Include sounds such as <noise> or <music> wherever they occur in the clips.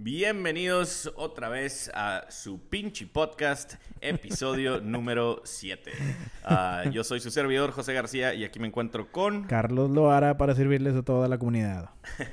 Bienvenidos otra vez a su pinche podcast, episodio <laughs> número 7. Ah, yo soy su servidor, José García, y aquí me encuentro con... Carlos Loara para servirles a toda la comunidad. <laughs>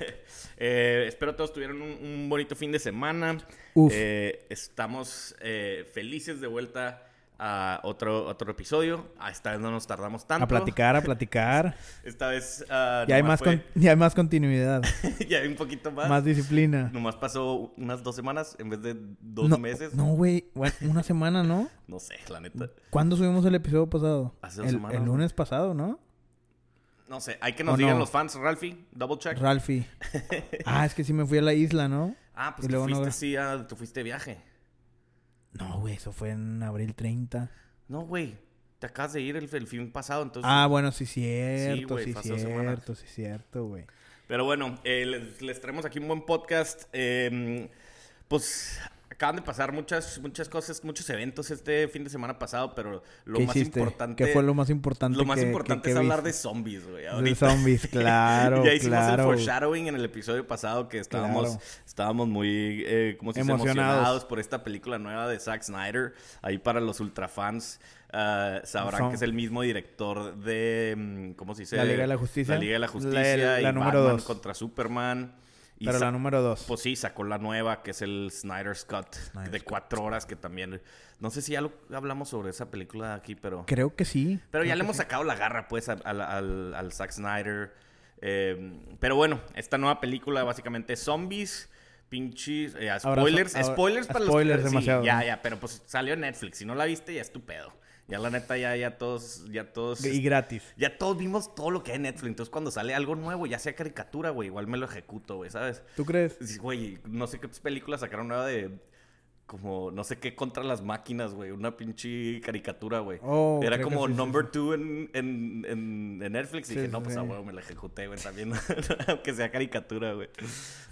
Eh, espero todos tuvieron un, un bonito fin de semana. Uf. Eh, estamos eh, felices de vuelta a otro, otro episodio. Ah, esta vez no nos tardamos tanto. A platicar, a platicar. <laughs> Esta vez... ah, ya, hay más fue- con- ya hay más continuidad, <laughs> ya hay un poquito más. más disciplina. Nomás pasó unas dos semanas en vez de dos no, meses. No, güey. Bueno, una semana, ¿no? <laughs> No sé, la neta. ¿Cuándo subimos el episodio pasado? Hace dos el, semanas, el ¿no? lunes pasado, ¿no? No sé, hay que nos ¿O digan no? los fans, Ralphie, double check. Ralphie. ah, es que sí me fui a la isla, ¿no? ah, pues y tú luego no fuiste, gra- sí, a- tú fuiste de viaje. No, güey, eso fue en abril 30. No, güey, te acabas de ir el, el fin pasado, entonces... Ah, bueno, sí, cierto, güey, sí, cierto, sí, cierto, güey. Pero bueno, eh, les, les traemos aquí un buen podcast. Eh, pues acaban de pasar muchas, muchas cosas, muchos eventos este fin de semana pasado, pero lo ¿Qué más hiciste? importante... ¿Qué fue lo más importante? Lo más que- importante que- es hablar de zombies, güey. De zombies, <laughs> claro, ya hicimos claro. el foreshadowing en el episodio pasado que estábamos, Claro. estábamos muy eh. Emocionados. emocionados por esta película nueva de Zack Snyder. Ahí para los ultrafans ah, sabrán Son- que es el mismo director de mm, ¿cómo se dice? La Liga de la Justicia. La Liga de la La- Justicia la y número Batman dos. contra Superman. Y Pero la número dos. pues sí, sacó la nueva, que es el Snyder's Cut, Snyder's de Cut. cuatro horas, que también... No sé si ya lo hablamos sobre esa película aquí, pero... Creo que sí. Pero ya le hemos sí. sacado la garra, pues, al, al, al- al Zack Snyder. Eh, pero bueno, esta nueva película básicamente es zombies, pinches... eh, spoilers, ahora- spoilers para spoilers los que... demasiado, Sí, ya, ya, pero pues salió en Netflix. Si no la viste, ya es tu pedo. Ya la neta, ya, ya todos... Ya todos... Y gratis. Ya todos vimos todo lo que hay en Netflix. Entonces, cuando sale algo nuevo, ya sea caricatura, güey, igual me lo ejecuto, güey, ¿sabes? ¿Tú crees? Güey, no sé qué película sacaron nueva de... Como, no sé qué contra las máquinas, güey. Una pinche caricatura, güey. Oh, Era como sí, number sí. two en, en, en, en Netflix. Y Sí, dije, no, pues a huevo me la ejecuté, güey, también. <laughs> Aunque sea caricatura, güey.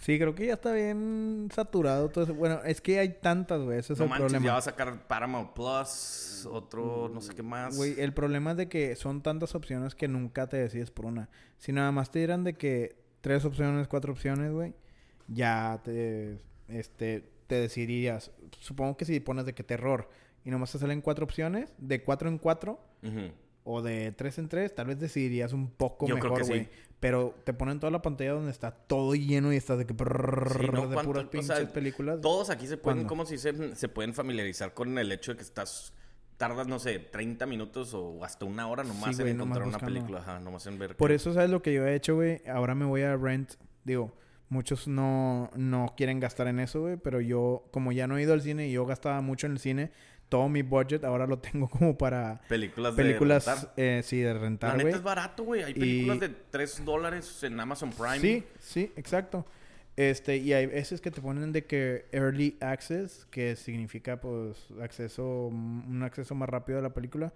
Sí, creo que ya está bien saturado todo eso. Bueno, es que hay tantas, güey. Ese es No el manches, problema. ya va a sacar Paramount Plus, otro, no sé qué más. Güey, el problema es de que son tantas opciones que nunca te decides por una. Si nada más te dieran de que tres opciones, cuatro opciones, güey, ya te, este, te decidirías. Supongo que si pones de que terror y nomás te salen cuatro opciones, de cuatro en cuatro o de tres en tres, tal vez decidirías un poco Yo mejor, que sí. güey. Pero te ponen toda la pantalla donde está todo lleno y estás de que... brrrr, ¿no? de ¿Cuánto- puras o pinches sea, películas. Todos aquí se pueden, como si se, se pueden familiarizar con el hecho de que estás... Tardas, no sé, 30 minutos o hasta una hora nomás Sí, en güey, nomás encontrar una película. Ajá, nomás en ver. Por eso, ¿sabes lo que yo he hecho, güey? Ahora me voy a rent. Digo, muchos no, no quieren gastar en eso, güey. Pero yo, como ya no he ido al cine y yo gastaba mucho en el cine, todo mi budget ahora lo tengo <laughs> como para Películas de películas, rentar. eh, sí, de La rentar, neta güey. es barato, güey. Hay películas Y- de 3 dólares en Amazon Prime. Sí, sí, exacto. Este, y hay veces que te ponen de que early access, que significa pues acceso, un acceso más rápido a la película.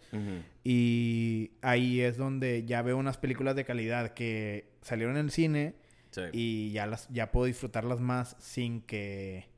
Y ahí es donde ya veo unas películas de calidad que salieron en el cine Sí. y ya las ya puedo disfrutarlas más sin que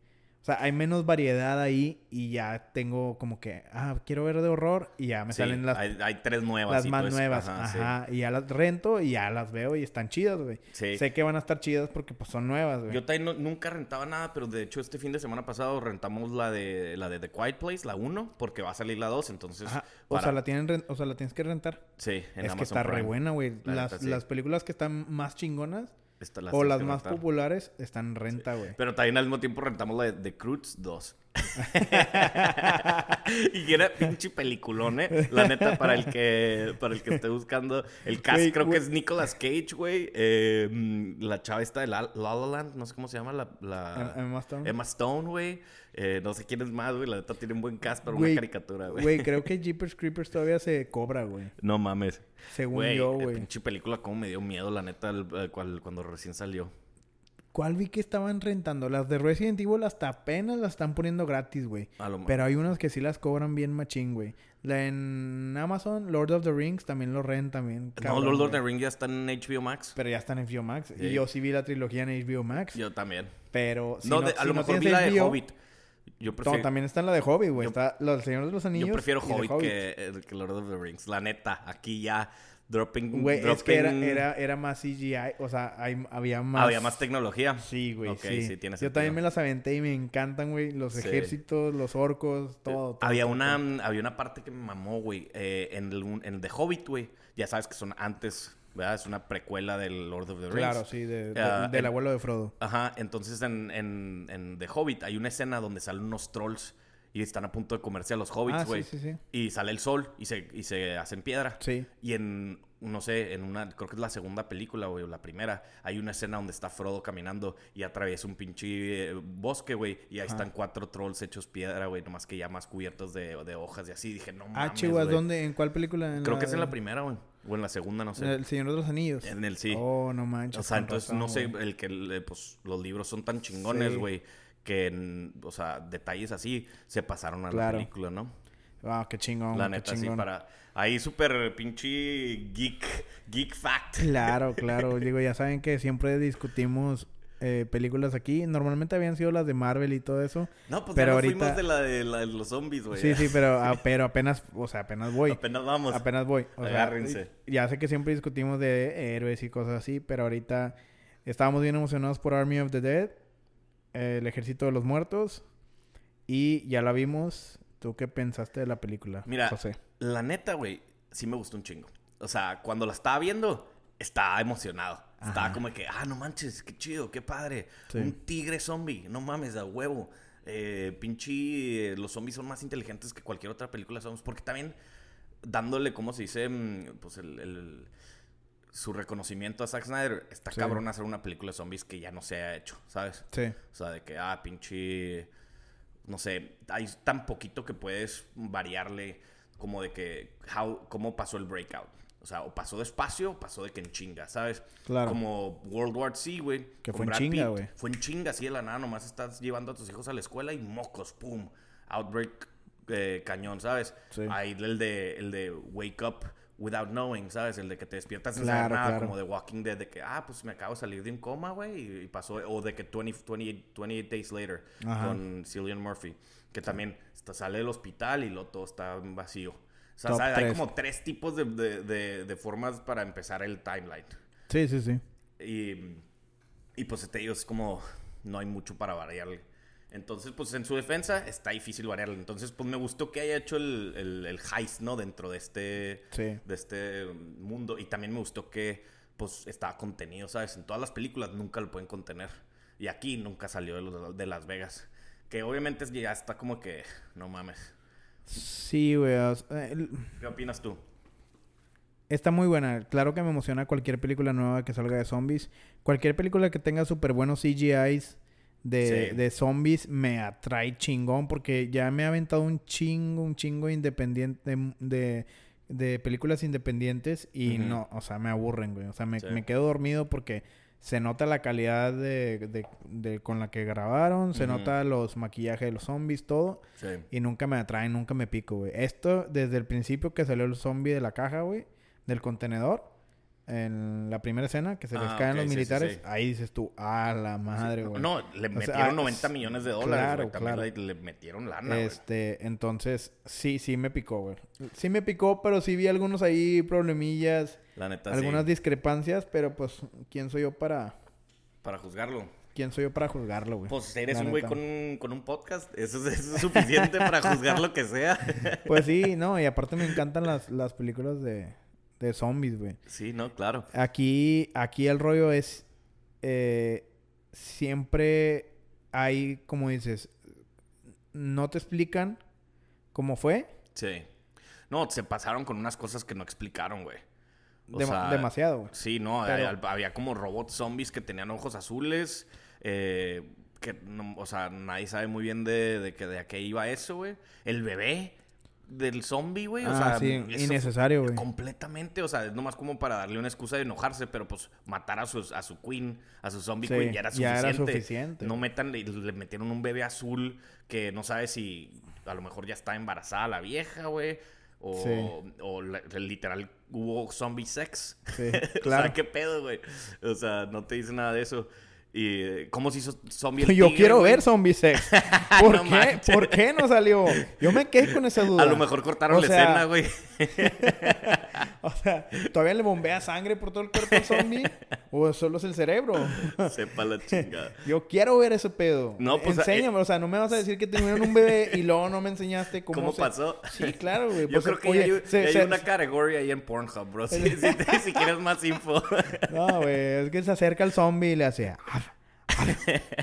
o sea hay menos variedad ahí y ya tengo como que ah quiero ver de horror y ya me Sí, salen las, hay, hay tres nuevas. las sí, más nuevas ajá, sí. ajá, y ya las rento y ya las veo y están chidas güey Sí. sé que van a estar chidas porque pues son nuevas güey Yo también no- nunca rentaba nada, pero de hecho este fin de semana pasado rentamos la de la de The Quiet Place, la 1, porque va a salir la 2, entonces... Ajá, o para- sea la tienen o sea la tienes que rentar Sí, en es que Amazon está re Prime. buena güey La las, neta, sí. las películas que están más chingonas Esta la o las más populares están en renta güey. Pero también al mismo tiempo rentamos la de The Croods 2. <laughs> y era pinche peliculón, ¿eh? La neta, para el que, para el que esté buscando. El cast creo que es Nicolas Cage, güey. Eh, mm, la chava esta de La, La La Land, no sé cómo se llama. La, la- Emma Stone. Emma Stone, güey. Eh, no sé quién es más, güey. La neta tiene un buen cast para Güey, una caricatura, güey. Güey, creo que <laughs> Jeepers Creepers todavía se cobra, güey. No mames. Según yo, eh, güey. pinche película, como me dio miedo, la neta, el- cuando recién salió. ¿Cuál vi que estaban rentando? Las de Resident Evil hasta apenas las están poniendo gratis, güey. A lo Pero hay unas que sí las cobran bien machín, güey. La en Amazon, Lord of the Rings, también lo rentan bien. No, Lord of the. Rings ya está en HBO Max. Pero ya están en HBO Max. Sí. Y yo sí vi la trilogía en HBO Max. Yo también. Pero si no, no, de- a si lo no mejor vi la de Hobbit. Yo No, prefiero, también está en la de Hobbit, güey. Está los Señores de los Anillos. yo prefiero Hobbit, Que, que Lord of the Rings. La neta, aquí ya dropping. Güey, es que era, era, era más CGI. O sea, hay- había más... Había más tecnología. Sí, güey, sí. sí, tiene Yo también me las aventé y me encantan, güey. Los Sí. ejércitos, los orcos, todo. todo, había todo, una todo. había una parte que me mamó, güey. eh, en, el, en el de Hobbit, güey. Ya sabes que son antes, ¿verdad? Es una precuela del Lord of the Rings. Claro, sí, de- de- Ah, del el- abuelo de Frodo. Ajá, entonces en, en, en The Hobbit hay una escena donde salen unos trolls y están a punto de comerse a los hobbits, Ah, güey. sí, sí, sí. Y sale el sol y se, y se hacen piedra. Sí. Y en, no sé, en una, creo que es la segunda película, güey, o la primera, hay una escena donde está Frodo caminando y atraviesa un pinche eh, bosque, güey, y ahí están cuatro trolls hechos piedra, güey, nomás que ya más cubiertos de, de hojas y así. Dije, no Ah, mames, Chihuahua, güey. ¿dónde? ¿En cuál película? ¿En Creo que es en la primera, güey, o en la segunda, no sé. El Señor de los Anillos. En el sí. Oh, no manches. O sea, entonces razón, no sé, güey. el que pues los libros son tan chingones, Sí. Que o sea, detalles así se pasaron a Claro. la película, ¿no? Ah, qué chingón. la qué neta sí chingón. para ahí súper pinche geek geek fact. Claro, <laughs> claro. Digo, ya saben que siempre discutimos eh, películas aquí. Normalmente habían sido las de Marvel y todo eso. No, pues Pero ya nos ahorita- fuimos de la de, la de los zombies, güey. Sí, sí, pero, <laughs> ah, pero apenas, o sea, apenas voy. Apenas vamos. Apenas voy. O sea, Agárrense. ya sé que siempre discutimos de héroes y cosas así, pero ahorita estábamos bien emocionados por Army of the Dead, El Ejército de los Muertos, y ya la vimos. ¿Tú qué pensaste de la película, Mira, José? la neta, güey, sí me gustó un chingo. O sea, cuando la estaba viendo, estaba emocionado. Estaba como que, ah, no manches, qué chido, qué padre. Sí. Un tigre zombie, no mames, a huevo. Eh, pinche, eh, los zombies son más inteligentes que cualquier otra película de zombies. Porque también, dándole, ¿cómo se dice? Mm, Pues el, el- su reconocimiento a Zack Snyder, está Sí. cabrón hacer una película de zombies que ya no se ha hecho, ¿sabes? Sí, O sea, de que, ah, pinche. No sé, hay tan poquito que puedes variarle como de que. How, ¿Cómo pasó el breakout? O sea, o pasó despacio o pasó de que en chinga, ¿sabes? Claro. Como World War C, güey. Que fue en chinga, güey. Fue en chinga, así de la nada. Nomás estás llevando a tus hijos a la escuela y mocos, pum. Outbreak eh, cañón, ¿sabes? Sí. Ahí el de, el de Wake Up Without Knowing, ¿sabes? El de que te despiertas sin Claro, saber nada, claro. como de Walking Dead, de que, ah, pues me acabo de salir de un coma, güey, y, pasó, o de que 20, 28, 28 Days Later, Ajá. con Cillian Murphy, que también está- sale del hospital y luego todo está vacío. O sea, hay como tres tipos de, de- de- de formas para empezar el timeline. sí, sí, sí. Y, y pues te digo, es como, no hay mucho para variarle. Entonces, pues en su defensa está difícil variarle. Entonces, pues me gustó que haya hecho el, el, el heist, ¿no? Dentro de este, Sí. de este mundo. Y también me gustó que, pues, estaba contenido, ¿sabes? En todas las películas nunca lo pueden contener. Y aquí nunca salió de, los- de Las Vegas. Que obviamente ya está como que, no mames. Sí, güey. el- ¿Qué opinas tú? Está muy buena. Claro que me emociona cualquier película nueva que salga de zombies. Cualquier película que tenga súper buenos CGIs de, Sí. de zombies me atrae chingón porque ya me ha aventado un chingo, un chingo independiente de, de películas independientes y no, o sea, me aburren, güey. O sea, me, Sí. me quedo dormido porque se nota la calidad de, de- con la que grabaron, se nota los maquillajes de los zombies, todo. Sí. Y nunca me atraen, nunca me pico, güey. Esto, desde el principio que salió el zombie de la caja, güey, del contenedor, en la primera escena, que se les Ah, caen los sí, sí, militares, sí. ahí dices tú, ah, la madre, güey. No, le O sea, metieron ah, 90 millones de dólares, claro, claro. le, le metieron lana. Este, entonces, sí, sí me picó, güey. Sí me picó, pero sí vi algunos ahí problemillas, La neta, algunas discrepancias, pero pues, ¿quién soy yo para, Para juzgarlo. quién soy yo para juzgarlo, güey? Pues eres La un güey con, un- con un podcast. Eso es, eso es suficiente para juzgar lo que sea. <laughs> Pues sí, <laughs> no, y aparte me encantan las, las películas de, de zombies, güey. Sí, no, claro. Aquí, aquí el rollo es eh, siempre hay, como dices, no te explican cómo fue. Sí. No, se pasaron con unas cosas que no explicaron, güey. Sea, demasiado, güey. Sí, no, Pero- había, había como robots zombies que tenían ojos azules. eh, que, no- o sea, nadie sabe muy bien de, de, que, de a qué iba eso, güey. El bebé del zombie, güey. O Ah, sea, sí, innecesario, güey. Completamente, o sea, es nomás como para darle una excusa de enojarse, pero pues matar a su, a su queen, a su zombie Sí, queen, ya era ya suficiente. era suficiente. No metan, le, le metieron un bebé azul que no sabe si a lo mejor ya está embarazada la vieja, güey. O, Sí. o la- literal hubo zombie sex. Sí, <laughs> o claro. sea, qué pedo, güey. O sea, no te dice nada de eso. Y eh, cómo se hizo zombie el Yo quiero güey? ver zombie sex. <laughs> ¿Por No qué? manches. ¿Por qué no salió? Yo me quedé con esa duda. A lo mejor cortaron O la escena, güey. <laughs> <laughs> O sea, ¿todavía le bombea sangre por todo el cuerpo al zombie? ¿O solo es el cerebro? <laughs> Sepa la chingada. Yo quiero ver ese pedo. No, pues, Enséñame, o sea, no me vas a decir que tuvieron un bebé y luego no me enseñaste cómo, ¿Cómo se- pasó? Sí, claro, güey. Yo Pues, creo que oye, hay, se- ya hay se- una categoría ahí en Pornhub, bro. <laughs> Si, si, te- si quieres más info. No, güey, es que se acerca al zombie y le hace... "Ar, ar,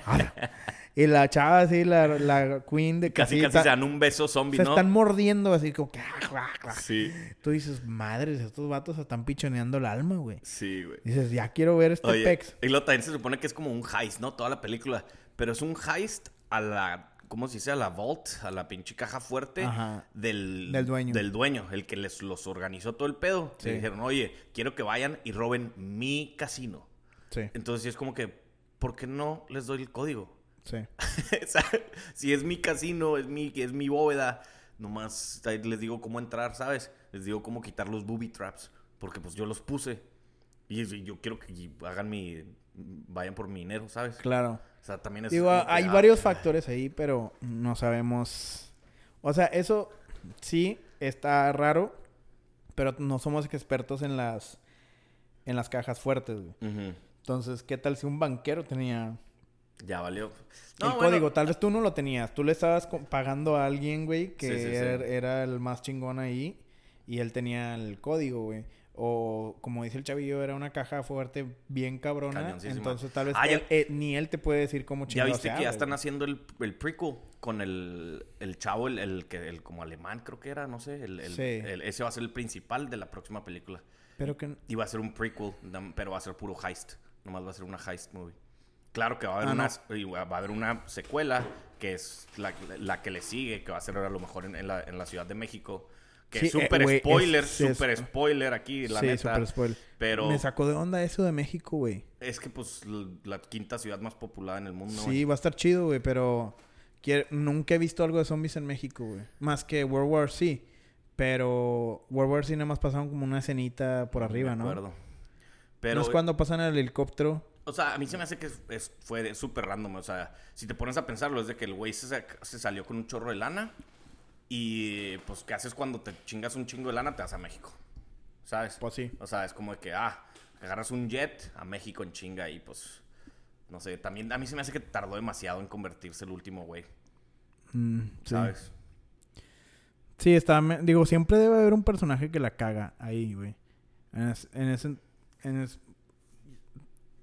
ar". Y la chava así, la, la queen de Casi, casi se dan un beso zombie, se ¿no? están mordiendo así como que... "Ah, ah, ah". Sí, Tú dices, madres, estos vatos se están pichoneando el alma, güey. sí, güey. Dices, ya quiero ver este Oye, pex. y luego también se supone que es como un heist, ¿no? Toda la película. Pero es un heist a la... ¿Cómo se dice? A la vault, a la pinche caja fuerte Ajá. del... Del dueño. Del dueño, el que les los organizó todo el pedo. Sí. Le dijeron, oye, quiero que vayan y roben mi casino. Sí, Entonces es como que, ¿por qué no les doy el código? Sí. <laughs> Si es mi casino, es mi, es mi bóveda, nomás les digo cómo entrar, ¿sabes? Les digo cómo quitar los booby traps, porque pues yo los puse. Y y yo quiero que hagan mi... Vayan por mi dinero, ¿sabes? Claro. O sea, también es... Digo, hay ah, varios factores ahí, pero no sabemos. O sea, eso sí está raro, pero no somos expertos en las en las cajas fuertes, güey. Entonces, ¿qué tal si un banquero tenía Ya valió. el bueno, código? Tal vez tú no lo tenías. Tú le estabas pagando a alguien, güey, que Sí, sí, sí. Era, el más chingón ahí y él tenía el código, güey. O como dice el chavillo, era una caja fuerte bien cabrona. Entonces tal vez Ah, ya- él- eh, ni él te puede decir cómo Ya chingados viste se que ya están güey. haciendo el, el prequel con el, el chavo, el, el que el como alemán creo que era, no sé. El, el- Sí. el- ese va a ser el principal de la próxima película. Pero que... Y va a ser un prequel, pero va a ser puro heist. Nomás va a ser una heist movie. Claro que va a haber, Ah, una, no. va a haber una secuela que es la, la que le sigue, que va a ser a lo mejor en, en la, en la Ciudad de México. Que Sí, es eh, súper güey, spoiler, es- es- súper spoiler aquí, la sí, neta. super spoiler. Pero Me sacó de onda eso de México, güey. es que pues la quinta ciudad más poblada en el mundo. sí, va a estar chido, güey, pero... quiero- Nunca he visto algo de zombies en México, güey. Más que World War C. Pero World War C nada más pasaron como una escenita por arriba, ¿no? acuerdo. Pero, no es cuando pasan el helicóptero. O sea, a mí se me hace que es, es- fue súper random. O sea, si te pones a pensarlo, es de que el güey se, salió con un chorro de lana. Y pues, ¿qué haces cuando te chingas un chingo de lana? Te vas a México. ¿Sabes? Pues sí. O sea, es como de que, ah, agarras un jet a México en chinga y pues, no sé, también a mí se me hace que tardó demasiado en convertirse el último güey, Mm. ¿sabes? Sí, está... Digo, siempre debe haber un personaje que la caga ahí, güey. En, es- en ese... En es-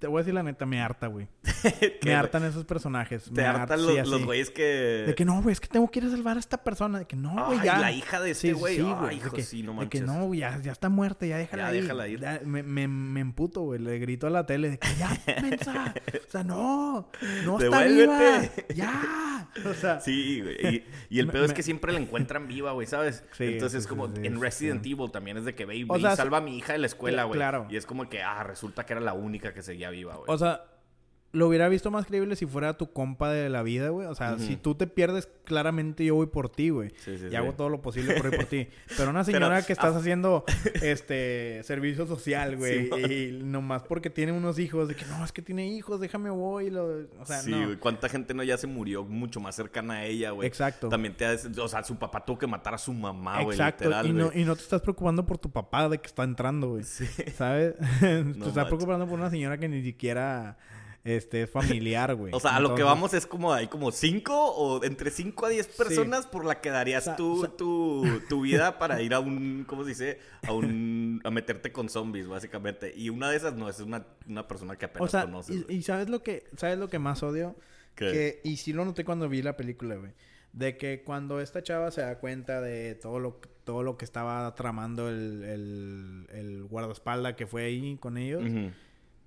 Te voy a decir la neta, me harta, güey. <laughs> Me hartan esos personajes. Te me hartan sí, los, los güeyes que... De que no, güey, es que tengo que ir a salvar a esta persona. De que no, güey, ya. la hija de este güey. sí, Ay, güey, hijo, de que, sí, no de que no, güey, ya, ya está muerta, ya déjala Ya ir. déjala ir. Ya, me, me, me emputo, güey. Le grito a la tele de que ya, <laughs> mensa. O sea, no, no está viva. Ya. O sea, Sí, güey. Y, y el Me- pedo es que siempre la encuentran viva, güey, ¿sabes? Sí, Entonces, sí, como en Resident. Evil también es de que ve y, O ve y sea, salva a mi hija de la escuela, güey. claro. Y es como que, ah, resulta que era la única que seguía viva, güey. o sea, lo hubiera visto más creíble si fuera tu compa de la vida, güey. O sea, si tú te pierdes, claramente yo voy por ti, güey. Sí, sí, y sí. hago todo lo posible por ir por ti. <laughs> Pero una señora Pero, que estás ah. haciendo <laughs> este servicio social, güey, Sí, y nomás porque tiene unos hijos, de que no, es que tiene hijos, déjame voy. Lo... O sea, sí, no. güey. ¿Cuánta gente no ya se murió mucho más cercana a ella, güey? Exacto. También te hace- O sea, su papá tuvo que matar a su mamá, güey, Exacto. literal, y, no, güey. y no te estás preocupando por tu papá de que está entrando, güey. Sí. ¿Sabes? <laughs> te estás preocupando por una señora que ni siquiera este, es familiar, güey. <laughs> O sea, a lo que vamos es como hay como cinco o entre cinco a diez personas por la que darías O sea, tu, o sea- tu, tu vida para ir a un, ¿cómo se dice? A un, a meterte con zombies, básicamente. Y una de esas no, es una, una persona que apenas O sea, conoces. y, ¿sabes lo que sabes lo que más odio? ¿Qué? Que, y sí lo noté cuando vi la película, güey. De que cuando esta chava se da cuenta de todo lo, todo lo que estaba tramando el, el, el guardaespaldas que fue ahí con ellos.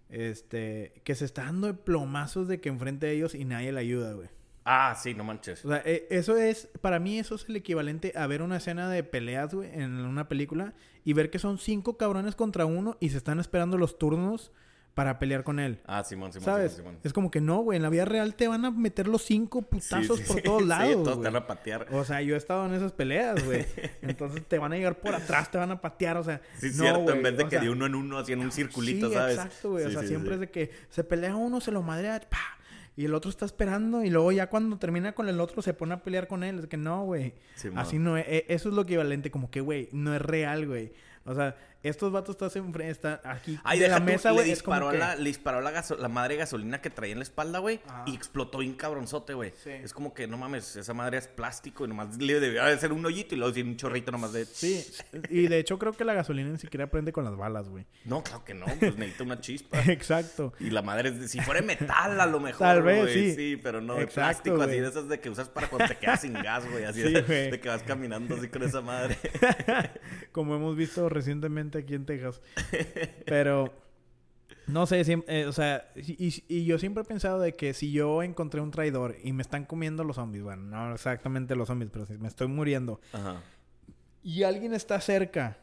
Este, que se está dando de plomazos de que enfrente de ellos y nadie le ayuda, güey. Ah, sí, no manches. O sea, eh, eso es, para mí eso es el equivalente a ver una escena de peleas, güey, en una película y ver que son cinco cabrones contra uno y se están esperando los turnos para pelear con él. Ah, Simón, Simón, ¿Sabes? Simón, Simón. Es como que no, güey. En la vida real te van a meter los cinco putazos Sí, sí, por sí. todos <laughs> Sí, lados. todos te güey. van a patear. O sea, yo he estado en esas peleas, güey. <laughs> Entonces te van a llegar por atrás, te van a patear, o sea. Sí, no, cierto, güey, en vez de o que sea, de uno en uno hacían un circulito, sí, ¿sabes? exacto, güey. O Sí, sea, sí, siempre sí. es de que se pelea uno, se lo madrea, pa, y el otro está esperando, y luego ya cuando termina con el otro se pone a pelear con él. Es que no, güey. Simón. Así no es. e- Eso es lo equivalente, como que, güey, no es real, güey. O sea, estos vatos enfrente, están aquí Ay, de la mesa, le güey. Como disparó, que... la, le disparó la, gaso- la madre de gasolina que traía en la espalda, güey. Y explotó bien cabronzote, güey. Sí. Es como que, no mames, esa madre es plástico y nomás le debió de ser un hoyito y luego tiene un chorrito nomás de... Sí, y de hecho creo que la gasolina ni siquiera prende con las balas, güey. No, claro que no, pues necesita una chispa. <laughs> Exacto. Y la madre es de, si fuera de metal a lo mejor, Tal vez, sí. pero no de plástico, así de esas de que usas para cuando te quedas sin gas, güey, así Sí, de, de que vas caminando así con esa madre. <laughs> Como hemos visto recientemente aquí en Texas. <laughs> Pero, no sé, siem- eh, o sea, y, yo siempre he pensado de que si yo encontré un traidor y me están comiendo los zombies, bueno, no exactamente los zombies, pero si me estoy muriendo, Ajá. y alguien está cerca,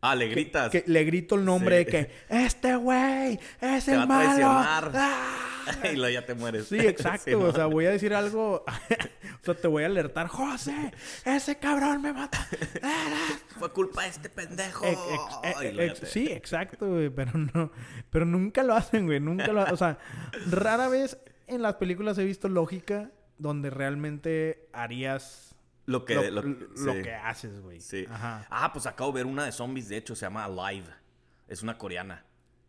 Ah, le gritas. que le grito el nombre Sí. de que, este güey es Te el va a malo. traicionar. ¡Ah! <laughs> y luego ya te mueres. Sí, <laughs> exacto. Sí, o sea, voy a decir algo. <laughs> o sea, te voy a alertar. José, ese cabrón me mata. Fue culpa de este pendejo. Ex- ex- ex- te- sí, exacto, güey. Pero no. Pero nunca lo hacen, güey. Nunca lo O sea, rara vez en las películas he visto lógica donde realmente harías Lo que... lo, lo- que haces, güey. Sí. Ajá. Ah, pues acabo de ver una de zombies, de hecho, se llama Alive. Es una coreana.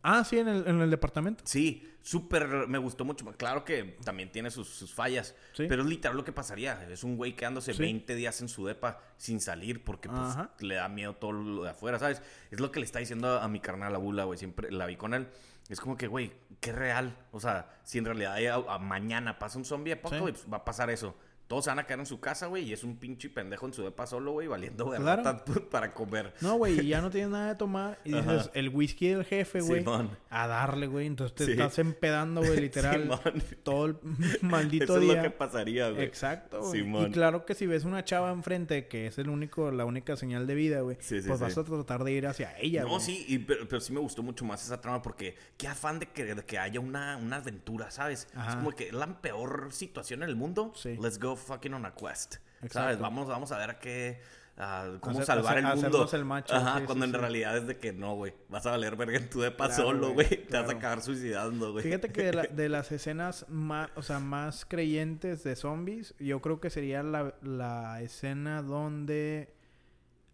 Ah, sí, en el, en el departamento. Sí, súper, me gustó mucho. Claro que también tiene sus, sus fallas, Sí. pero es literal lo que pasaría. Es un güey quedándose Sí. 20 días en su depa sin salir porque pues Ajá. le da miedo todo lo de afuera, ¿sabes? Es lo que le está diciendo a, a mi carnal, a Bula, güey. Siempre la vi con él. Es como que, güey, qué real. O sea, si en realidad hay- a- a mañana pasa un zombie apocalypse, va a pasar eso. Todos se van a quedar en su casa, güey, y es un pinche pendejo en su depa solo, güey, valiendo de Claro. rata <laughs> para comer. No, güey, y ya no <laughs> tienes nada de tomar. Y dices, Ajá. el whisky del jefe, güey. Simón. A darle, güey. Entonces te Sí. estás empedando, güey, literal. Simón. todo el <laughs> maldito Eso es día. lo que pasaría, güey. Exacto, güey. Simón. Y claro que si ves una chava enfrente que es el único, la única señal de vida, güey, Sí, sí, pues vas a tratar de ir hacia ella, No, güey. sí, y- pero, pero sí me gustó mucho más esa trama porque qué afán de que, de que haya una, una aventura, ¿sabes? Ajá. Es como que es la peor situación en el mundo. Sí. Let's go fucking on a quest. Exacto. ¿Sabes? Vamos, vamos a ver a qué. a cómo Hacer- salvar el mundo. hacernos el macho, Ajá, sí, cuando sí, en sí. realidad es de que no, güey. Vas a valer verga en tu depa Claro, solo, güey. Te vas a acabar suicidando, güey. Fíjate que de, la- <laughs> de las escenas más, o sea, más creyentes de zombies, yo creo que sería la, la escena donde...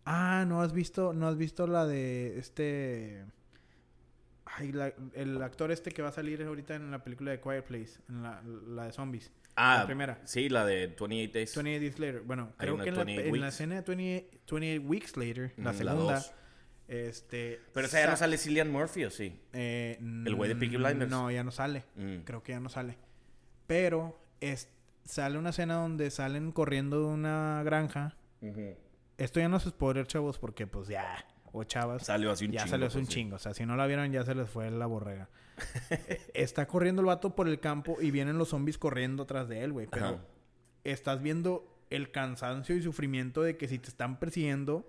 Ah, no has visto, no has visto la de este... Ay, la- el actor este que va a salir ahorita en la película de Quiet Place, en la, la de zombies. Ah, la primera. Sí, la de 28 Days. 28 Days Later. Bueno, creo que en la, 28 en la escena de 28, 28 Weeks Later, la Mm, segunda, este... Pero esa ya no sa- sale Cillian Murphy, ¿o sí? eh, ¿El güey de Peaky Blinders? No, ya no sale. Mm. Creo que ya no sale. Pero es, sale una escena donde salen corriendo de una granja. Esto ya no es spoiler, chavos, porque pues ya... O chavas. Salió así un ya chingo. salió hace un pues, sí. chingo. O sea, si no la vieron, ya se les fue la borrega. <laughs> Está corriendo el vato por el campo y vienen los zombies corriendo atrás de él, güey. Pero Ajá. estás viendo el cansancio y sufrimiento de que si te están persiguiendo,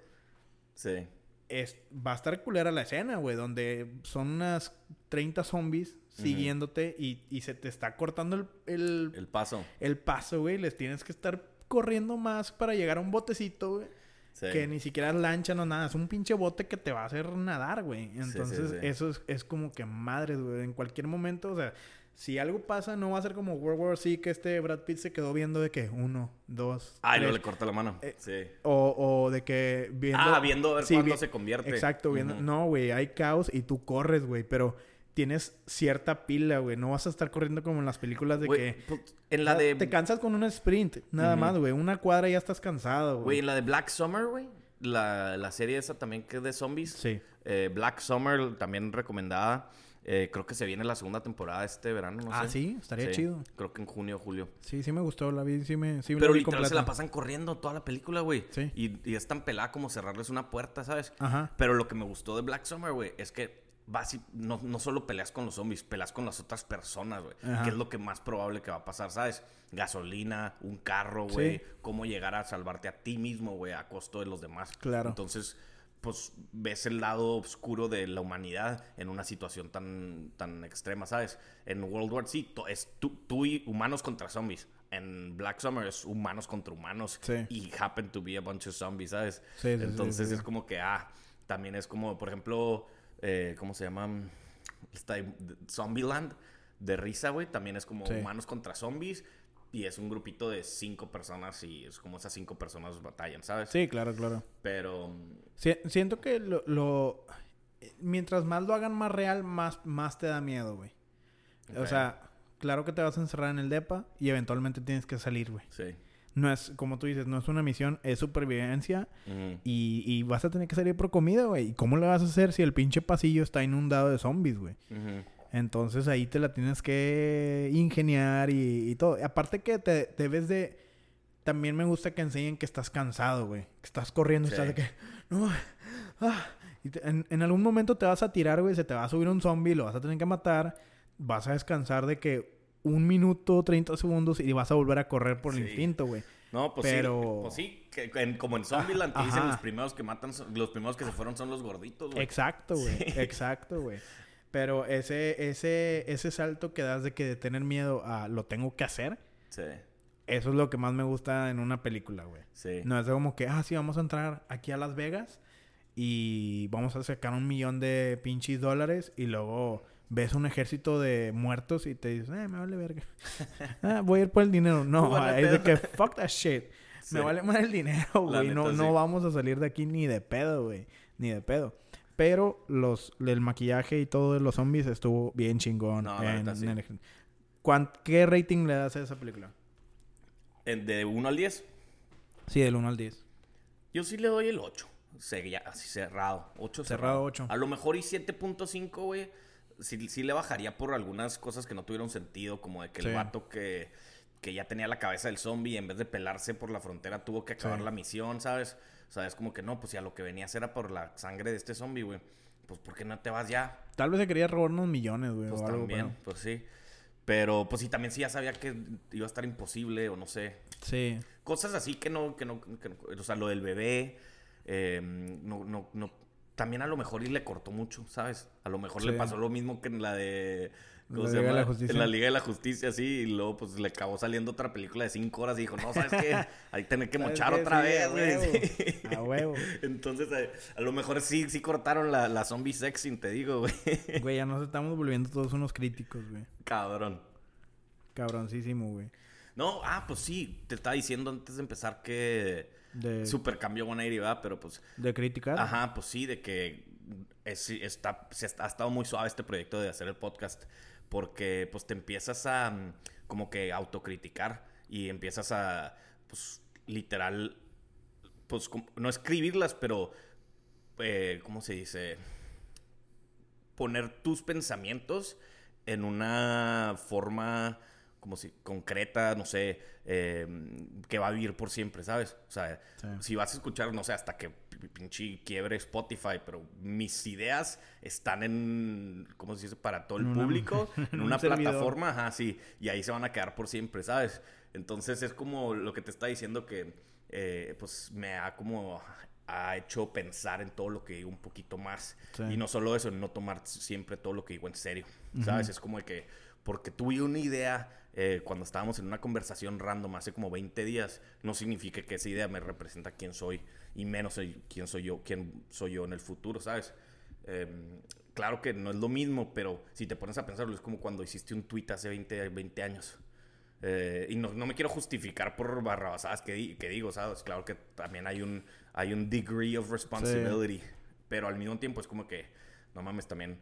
Sí. es, va a estar culera la escena, güey, donde son unas 30 zombies siguiéndote y, y se te está cortando el, el, El paso. el paso, güey. Les tienes que estar corriendo más para llegar a un botecito, güey. Sí. Que ni siquiera es lancha, no nada. Es un pinche bote que te va a hacer nadar, güey. Entonces, sí. eso es, es como que madres, güey. En cualquier momento, o sea, si algo pasa, no va a ser como World War C, que este Brad Pitt se quedó viendo de que uno, dos, Ah, luego le corta la mano. Eh, sí. O, o de que viendo... Ah, viendo a ver cuándo vi- se convierte. Exacto, viendo... No, güey, hay caos y tú corres, güey, pero tienes cierta pila, güey. No vas a estar corriendo como en las películas de Güey, que... pues, en la de... Te cansas con un sprint, nada más, güey. Una cuadra ya estás cansado, Güey, güey. en la de Black Summer, güey. La, la serie esa también que es de zombies. Sí. Eh, Black Summer, también recomendada. Eh, creo que se viene la segunda temporada este verano, no ah, sé. sí, estaría chido. Creo que en junio o julio. Sí, sí me gustó, la vi, sí me, sí Pero vi literal se la pasan corriendo toda la película, güey. Sí. Y, y es tan pelada como cerrarles una puerta, ¿sabes? Ajá. Pero lo que me gustó de Black Summer, güey, es que vas y no, no solo peleas con los zombies, peleas con las otras personas, güey. Que es lo que más probable que va a pasar, ¿sabes? Gasolina, un carro, güey. Sí. Cómo llegar a salvarte a ti mismo, güey, a costo de los demás. Claro. Entonces, pues ves el lado oscuro de la humanidad en una situación tan, tan extrema, ¿sabes? En World War Z to- es tú, tú y humanos contra zombies. En Black Summer es humanos contra humanos. Sí. Y happen to be a bunch of zombies, ¿sabes? Sí, sí, sí, Entonces sí, sí. es como que, ah, también es como, por ejemplo, eh, ¿cómo se llama? Está Zombieland de risa, güey. También es como Sí. humanos contra zombies. Y es un grupito de cinco personas y es como esas cinco personas batallan, ¿sabes? Sí, claro, claro. Pero Si- siento que lo, lo- Mientras más lo hagan más real, más, más te da miedo, güey. O sea, claro que te vas a encerrar en el DEPA y eventualmente tienes que salir, güey. sí. No es, como tú dices, no es una misión, es supervivencia. Y, y vas a tener que salir por comida, güey. ¿Y cómo le vas a hacer si el pinche pasillo está inundado de zombies, güey? Entonces ahí te la tienes que ingeniar y, y todo. Aparte que te debes de... También me gusta que enseñen que estás cansado, güey. Que estás corriendo y Sí. estás de que... No, ah", y te- en, en algún momento te vas a tirar, güey. Se te va a subir un zombie, lo vas a tener que matar. Vas a descansar de que un minuto, 30 segundos y vas a volver a correr por el Sí. instinto, güey. No, pues Pero- sí. Pues sí, que en- como en Zombieland, Ajá. dicen los primeros que matan, los primeros que se fueron son los gorditos, güey. Exacto, güey. Sí. Exacto, güey. Pero ese, ese, ese salto que das de que de tener miedo a lo tengo que hacer, Sí, eso es lo que más me gusta en una película, güey. sí. No es como que, ah, sí, vamos a entrar aquí a Las Vegas y vamos a sacar un millón de pinches dólares y luego ves un ejército de muertos y te dices, eh, me vale verga. <laughs> ah, voy a ir por el dinero. No, es de que, fuck that shit. Sí. Me vale más el dinero, güey. No, neta, no sí. vamos a salir de aquí ni de pedo, güey. Ni de pedo. Pero los, el maquillaje y todo de los zombies estuvo bien chingón. No, en- neta, sí. en el- ¿Cuán- ¿Qué rating le das a esa película? De 1 al 10, Sí, del 1 al 10. yo sí le doy el 8. Sella- así cerrado. 8 Cerrado, ocho. A lo mejor y 7.5, güey. Sí, sí le bajaría por algunas cosas que no tuvieron sentido, como de que Sí. el vato que, que ya tenía la cabeza del zombie, en vez de pelarse por la frontera, tuvo que acabar Sí. la misión, ¿sabes? O sea, es como que no, pues si a lo que venías era por la sangre de este zombie, güey. Pues ¿por qué no te vas ya? Tal vez se quería robar unos millones, güey. Pues o algo, también, pero- pues sí. Pero pues sí, también sí ya sabía que iba a estar imposible o no sé. Sí. Cosas así que no, que no, que no- o sea, lo del bebé, eh, no, no, no, también a lo mejor y le cortó mucho, ¿sabes? A lo mejor le pasó lo mismo que en la de... ¿cómo La se Liga de la llama? Justicia. En la Liga de la Justicia, sí, y luego pues le acabó saliendo otra película de cinco horas y dijo, no, ¿sabes qué? Hay que tener que ¿Sabes mochar qué? otra Sí, vez, güey. sí. <laughs> A huevo. Entonces, eh, a lo mejor sí, sí cortaron la, la zombie sexing, te digo, güey. <laughs> Güey, ya nos estamos volviendo todos unos críticos, güey. Cabrón. Cabroncísimo, güey. No, ah, pues sí, te estaba diciendo antes de empezar que De, super cambió 180, ¿verdad? Pero pues, de criticar. ajá, pues sí, de que es- está, se ha estado muy suave este proyecto de hacer el podcast. Porque pues te empiezas a mm, como que autocriticar y empiezas a, pues, literal, pues no escribirlas, pero, eh, ¿cómo se dice? Poner tus pensamientos en una forma como si concreta, no sé, eh, que va a vivir por siempre, ¿sabes? O sea, Sí. si vas a escuchar, no sé, hasta que pinche quiebre Spotify, pero mis ideas están en, ¿cómo se dice? Para todo el público, <laughs> en en una plataforma, ajá, sí, y ahí se van a quedar por siempre, ¿sabes? Entonces es como lo que te está diciendo que, eh, pues, me ha como ha hecho pensar en todo lo que digo un poquito más. Sí. Y no solo eso, no tomar siempre todo lo que digo en serio, ¿sabes? Es como de que, porque tuve una idea eh, cuando estábamos en una conversación random hace como 20 días, no significa que esa idea me representa quién soy y menos soy, quién soy yo, quién soy yo en el futuro, ¿sabes? Em, claro que no es lo mismo, pero si te pones a pensarlo, es como cuando hiciste un tweet hace 20, 20 años. Eh, y no, no me quiero justificar por barrabasadas que, di- que digo, ¿sabes? Claro que también hay un, hay un degree of responsibility. Pero al mismo tiempo es como que, no mames, también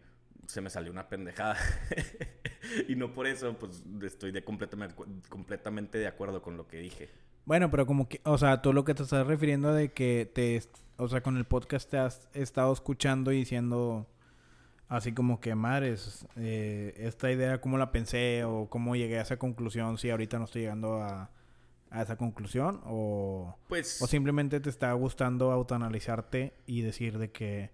se me salió una pendejada. <laughs> y no por eso, pues estoy de completamente, completamente de acuerdo con lo que dije. Bueno, pero como que, o sea, tú lo que te estás refiriendo de que te, o sea, con el podcast te has estado escuchando y diciendo así como que, madres, eh, esta idea, ¿cómo la pensé? O cómo llegué a esa conclusión, si ahorita no estoy llegando a, a esa conclusión, o, Pues, o simplemente te está gustando autoanalizarte y decir de que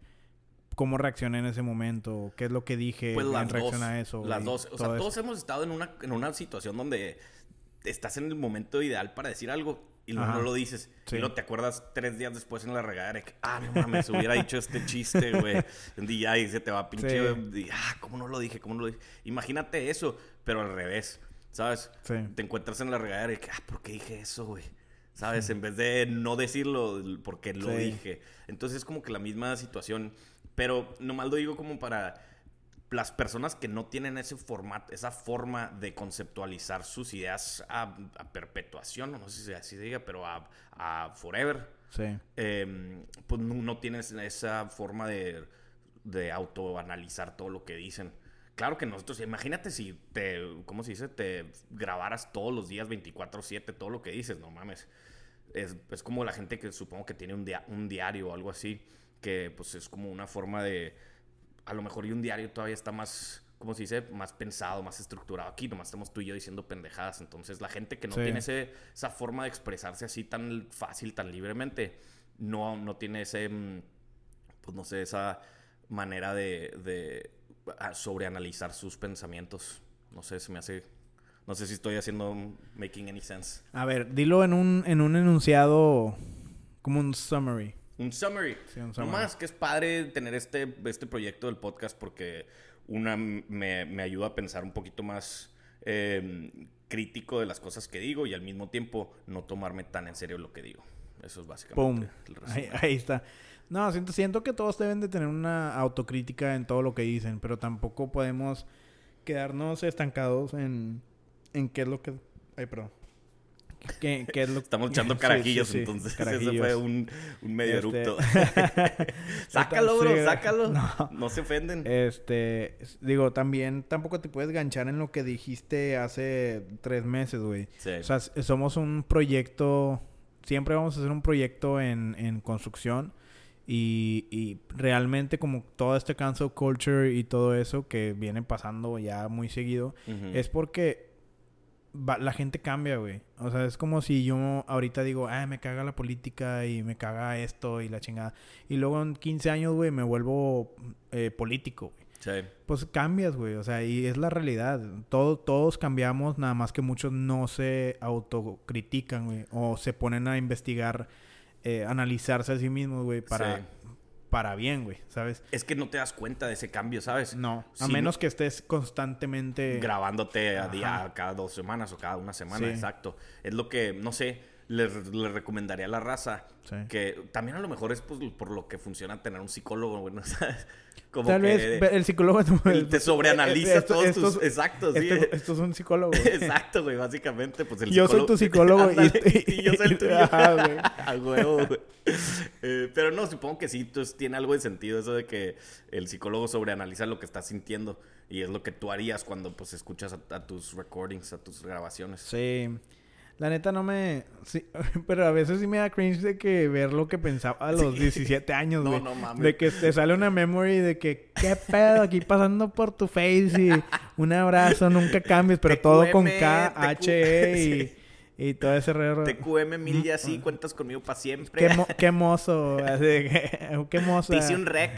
cómo reaccioné en ese momento, qué es lo que dije pues en reacción a eso. Las dos. O sea, eso. todos hemos estado en una, en una situación donde estás en el momento ideal para decir algo y luego no lo dices. Sí. Y lo te acuerdas tres días después en la regadera. que, ah, no mames, hubiera dicho este chiste, güey. <laughs> Y ya, y se te va pinche. Sí. ah, ¿cómo no lo dije? ¿Cómo no lo dije? Imagínate eso, pero al revés, ¿sabes? Sí. Te encuentras en la regadera y que, ah, ¿por qué dije eso, güey? ¿Sabes? En vez de no decirlo porque lo dije. Entonces es como que la misma situación. Pero nomás lo digo como para las personas que no tienen ese formato, esa forma de conceptualizar sus ideas a, a perpetuación, no sé si así se diga, pero a, a forever, Sí. eh, pues no, no tienes esa forma de, de autoanalizar todo lo que dicen. Claro que nosotros, imagínate si te, ¿cómo se dice? Te grabaras todos los días 24/7 todo lo que dices, no mames. Es, es como la gente que supongo que tiene un, dia- un diario o algo así, que pues es como una forma de, a lo mejor y un diario todavía está más, ¿cómo se dice? Más pensado, más estructurado. Aquí nomás estamos tú y yo diciendo pendejadas. Entonces la gente que no Sí. tiene ese, esa forma de expresarse así tan fácil, tan libremente, no, no tiene ese, mm, pues no sé, esa manera de, de sobreanalizar sus pensamientos. No sé, se me hace... No sé si estoy haciendo making any sense. A ver, dilo en un, en un enunciado como un summary. Un summary. Sí, un No summary. más que es padre tener este, este proyecto del podcast porque una me, me ayuda a pensar un poquito más eh, crítico de las cosas que digo y al mismo tiempo no tomarme tan en serio lo que digo. Eso es básicamente ¡Pum! el Ahí, ahí está. No, siento, siento que todos deben de tener una autocrítica en todo lo que dicen, pero tampoco podemos quedarnos estancados en, en qué es lo que... Ay, perdón. ¿Qué, qué es lo Estamos echando <laughs> carajillos, sí, sí, entonces ese carajillos. fue un, un medio Este- eructo. <laughs> <laughs> sácalo, bro, sácalo. no. No. se ofenden. Este, digo, también tampoco te puedes ganchar en lo que dijiste hace tres meses, güey. O sea, somos un proyecto, siempre vamos a hacer un proyecto en, en construcción y, y realmente como todo este cancel culture y todo eso que viene pasando ya muy seguido, es porque va- la gente cambia, güey. O sea, es como si yo ahorita digo, ah, me caga la política y me caga esto y la chingada. Y luego en 15 años, güey, me vuelvo eh, político, güey. Sí. Pues cambias, güey. O sea, y es la realidad. Todo, todos cambiamos, nada más que muchos no se autocritican, güey. O se ponen a investigar, eh, analizarse a sí mismos, güey, para, Sí. Para bien, güey. ¿Sabes? Es que no te das cuenta de ese cambio, ¿sabes? No. A menos no- que estés constantemente... grabándote a Ajá. día, cada dos semanas o cada una semana, Sí. exacto. Es lo que, no sé, le, le recomendaría a la raza. Sí. Que también a lo mejor es pues, por lo que funciona tener un psicólogo, güey, ¿no? <laughs> ¿sabes? Como Tal vez ve- el psicólogo... él te sobreanaliza Esto- todos estos- tus... Exacto, sí. Esto, esto es un psicólogo. <laughs> Exacto, güey, básicamente, pues el Yo soy tu psicólogo <laughs> y- yo soy el tuyo. Ajá, güey. <laughs> A huevo, güey. Eh, pero no, supongo que sí, pues, tiene algo de sentido eso de que el psicólogo sobreanaliza lo que estás sintiendo y es lo que tú harías cuando pues escuchas a, a tus recordings, a tus grabaciones. Sí. La neta no me... sí, <laughs> pero a veces sí me da cringe de que ver lo que pensaba a los Sí. 17 años, No, güey. no mames. De que te sale una memory de que, ¿qué pedo? Aquí pasando por tu face y <laughs> un abrazo, nunca cambies, pero todo con K, H, <laughs> E y, y todo ese re... TQM mil y así, cuentas conmigo para siempre. Qué, mo- qué mozo, así de que, qué mozo. Te hice un rec.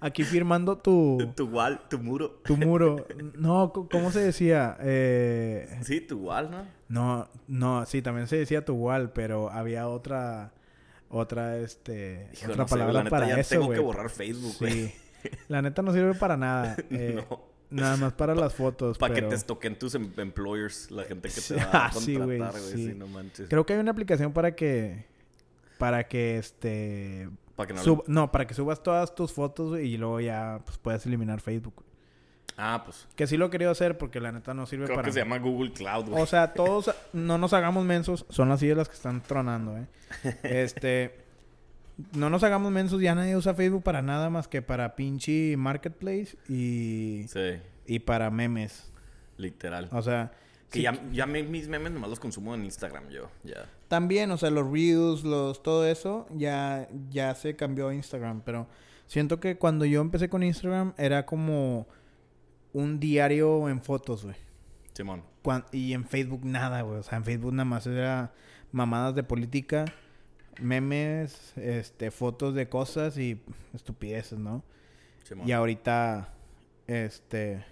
Aquí firmando tu, <laughs> tu wall, tu muro. tu muro. No, ¿cómo se decía? Eh... Sí, tu wall, ¿no? No, no, sí, también se decía tu wall, pero había otra, otra, este, Hijo, otra no palabra la neta, para ya eso, tengo que borrar Facebook, güey. Sí. La neta no sirve para nada. <laughs> eh, No. Nada más para las fotos, Para pero... que te estoquen tus em- employers, la gente que te Sí, <laughs> va a ah, contratar, güey. sí. Sí, no manches. Creo que hay una aplicación para que, para que, este, Para que no sub- no, para que subas todas tus fotos y luego ya, pues, puedes eliminar Facebook. Ah, pues. Que sí lo he querido hacer porque la neta no sirve Creo para que se llama Google Cloud, güey. O sea, todos no nos hagamos mensos. Son las sillas las que están tronando, ¿eh? <laughs> Este... No nos hagamos mensos. Ya nadie usa Facebook para nada más que para pinche Marketplace y... Sí, Y para memes. literal. O sea... que sí, ya, ya mis memes nomás los consumo en Instagram yo, ya. También, o sea, los reels, los... Todo eso ya, ya se cambió a Instagram. Pero siento que cuando yo empecé con Instagram era como... Un diario en fotos, güey. Simón. Y en Facebook nada, güey. O sea, en Facebook nada más era mamadas de política, memes, este, fotos de cosas y estupideces, ¿no? Simón. Y ahorita, este,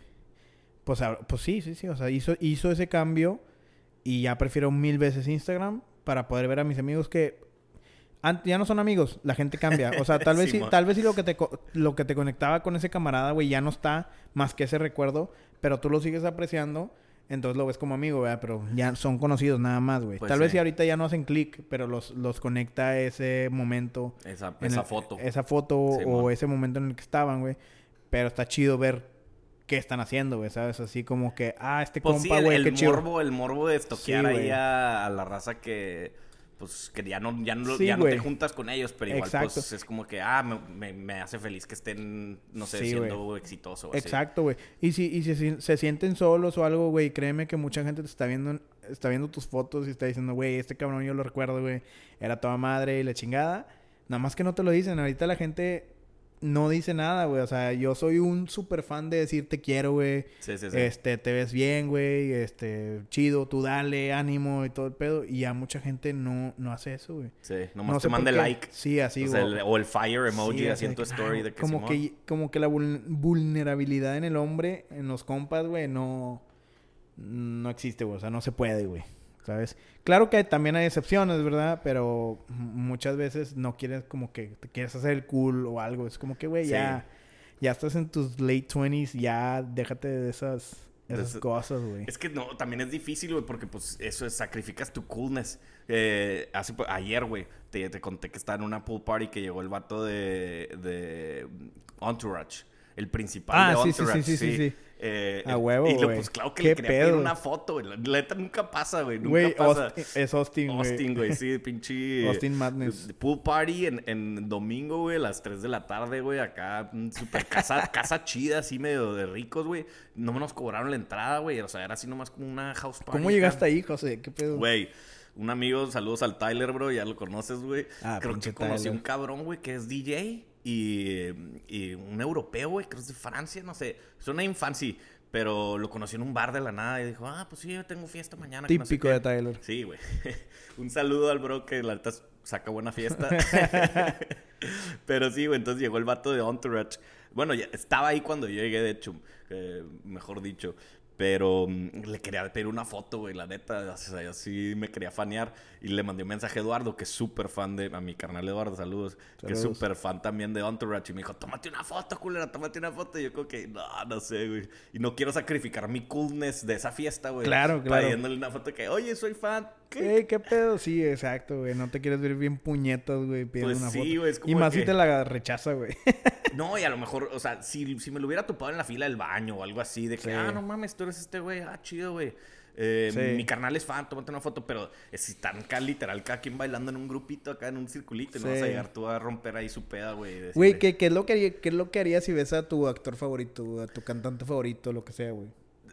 Pues, a- pues sí, sí, sí. O sea, hizo, hizo ese cambio y ya prefiero mil veces Instagram para poder ver a mis amigos que ya no son amigos. La gente cambia. O sea, tal <laughs> vez sí, Simón. tal vez sí lo que te lo que te conectaba con ese camarada, güey, ya no está más que ese recuerdo, pero tú lo sigues apreciando. Entonces lo ves como amigo, ¿verdad? Pero ya son conocidos nada más, güey. Pues Tal vez si ahorita ya no hacen clic, pero los, los conecta ese momento. Esa, en esa el- foto. Esa foto o ese momento en el que estaban, güey. Pero está chido ver qué están haciendo, güey, ¿sabes? Así como que, ah, este Pues compa, el, güey, el qué chido. morbo, el morbo de estoquear Sí, ahí a, a la raza que, pues, que ya no, ya no, Sí, ya no te juntas con ellos, pero igual, Exacto. pues, es como que, ah, me, me- me hace feliz que estén, no sé, siendo exitosos. así. Exacto, güey. Y si, y si se, se sienten solos o algo, güey, créeme que mucha gente te está viendo, en- está viendo tus fotos y está diciendo, güey, este cabrón yo lo recuerdo, güey. Era toda madre y la chingada. Nada más que no te lo dicen. Ahorita la gente no dice nada, güey. O sea, yo soy un súper fan de decir te quiero, güey. Sí, sí, sí. Este, te ves bien, güey. Este, chido, tú dale, ánimo y todo el pedo. Y ya mucha gente no, no hace eso, güey. Sí, nomás No te manda el like. Sí, así, o, sea, güey. el, o el fire emoji Sí, así story de que como Simón. que como que la vul- vulnerabilidad en el hombre, en los compas, güey, no no existe, güey, o sea, no se puede, güey. ¿Sabes? Claro que también hay excepciones, ¿verdad? Pero muchas veces no quieres como que te quieres hacer el cool o algo, es como que, güey, Sí. ya ya estás en tus late 20s, ya déjate de esas esas cosas, güey. Es que no, también es difícil, güey, porque pues eso es, sacrificas tu coolness. Eh, hace, ayer, güey, te, te conté que estaba en una pool party que llegó el vato de, de Entourage. El principal Ah, de sí, sí, Entourage. sí, sí, sí, sí. Eh, A eh, huevo, Y lo, güey. pues claro que ¿Qué le quería pedir pedo? una foto, güey. La neta nunca pasa, güey. Nunca pasa. Aust- es Austin, güey. Austin, güey, sí, <laughs> pinche. Austin Madness. Pool party en, en domingo, güey, a las 3 de la tarde, güey. Acá, mm, super casa, <laughs> casa chida, así medio de ricos, güey. No nos cobraron la entrada, güey. O sea, era así nomás como una house party. ¿Cómo llegaste ahí, José? ¿Qué pedo? Güey, un amigo, saludos al Tyler, bro, ya lo conoces, güey. Ah, creo que conocí Tyler. un cabrón, güey, que es DJ y, y un europeo, güey, creo que es de Francia, no sé. Suena infancy, pero lo conocí en un bar de la nada y dijo, ah, pues sí, yo tengo fiesta mañana. que no sé Típico qué". de Tyler. Sí, güey. <laughs> un saludo al bro que la neta saca buena fiesta. <laughs> pero sí, güey, entonces llegó el vato de Entourage. Bueno, ya estaba ahí cuando yo llegué, de hecho, eh, mejor dicho. Pero mm, le quería pedir una foto, güey, la neta. Así, me quería fanear. Y le mandé un mensaje a Eduardo, que es súper fan de... A mi carnal Eduardo, saludos. Que es súper fan también de Entourage. Y me dijo, tómate una foto, culera, tómate una foto. Y yo creo que, no, no sé, güey. Y no quiero sacrificar mi coolness de esa fiesta, güey. Claro, claro. Pidiéndole una foto que, oye, soy fan. ¿Qué? ¿qué pedo? Sí, exacto, güey. No te quieres ver bien puñetas, güey, pidiendo Pues una sí, foto. güey, es y como más que- si te la rechaza, güey. <laughs> No, y a lo mejor, o sea, si, si me lo hubiera topado en la fila del baño o algo así, de que, Sí. ah, no mames, tú eres este güey, ah, chido, güey. Eh, Sí. Mi carnal es fan, tómate una foto, pero si están acá, literal, cada quien bailando en un grupito acá, en un circulito, y no vas a llegar tú a romper ahí su peda, güey. Güey, ¿qué, qué es lo que haría, ¿qué es lo que harías si ves a tu actor favorito, a tu cantante favorito, lo que sea, güey?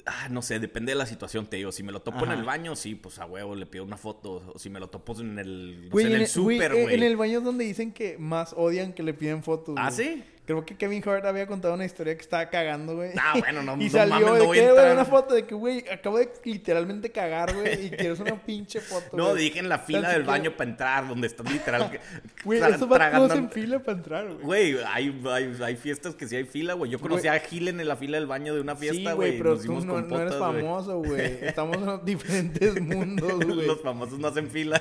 Ah, no sé, depende de la situación, te digo. Si me lo topo en el baño, sí, pues a huevo le pido una foto. O si me lo topo en el, no sé, en el el- súper, güey. En el baño es donde dicen que más odian que le piden fotos. ¿Ah, sí? Creo que Kevin Hart había contado una historia que estaba cagando, güey. Ah, bueno, no- <laughs> Y no salió mames, de no que, güey, una foto de que, güey, acabo de literalmente cagar, güey, y <laughs> quieres una pinche foto. No, güey. dije en la Tan fila del baño para entrar, donde estás literal. que- <laughs> Güey, esos tragando- en fila para entrar, güey. Güey, hay, hay, hay fiestas que sí hay fila, güey. Yo conocí Güey. a Gil en la fila del baño de una fiesta, Sí, güey. güey, pero Nos tú no, eres güey. famoso, güey. Estamos en diferentes mundos, güey. Los famosos no hacen fila.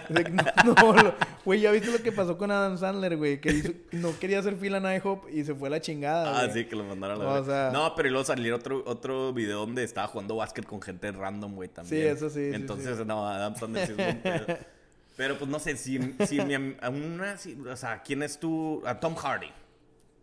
No, no, lo- güey, ya viste lo que pasó con Adam Sandler, güey, que hizo- no quería hacer fila en IHOP y se fue la chingada, Ah, güey. sí, que lo mandaron a la O sea- No, pero luego salió otro, otro video donde estaba jugando básquet con gente random, güey, también. Sí, eso sí, Entonces, sí. no, Adam Sandler sí es buen pedo. <laughs> Pero pues no sé, si, si mi a una, si- o sea, ¿quién es tu? A Tom Hardy.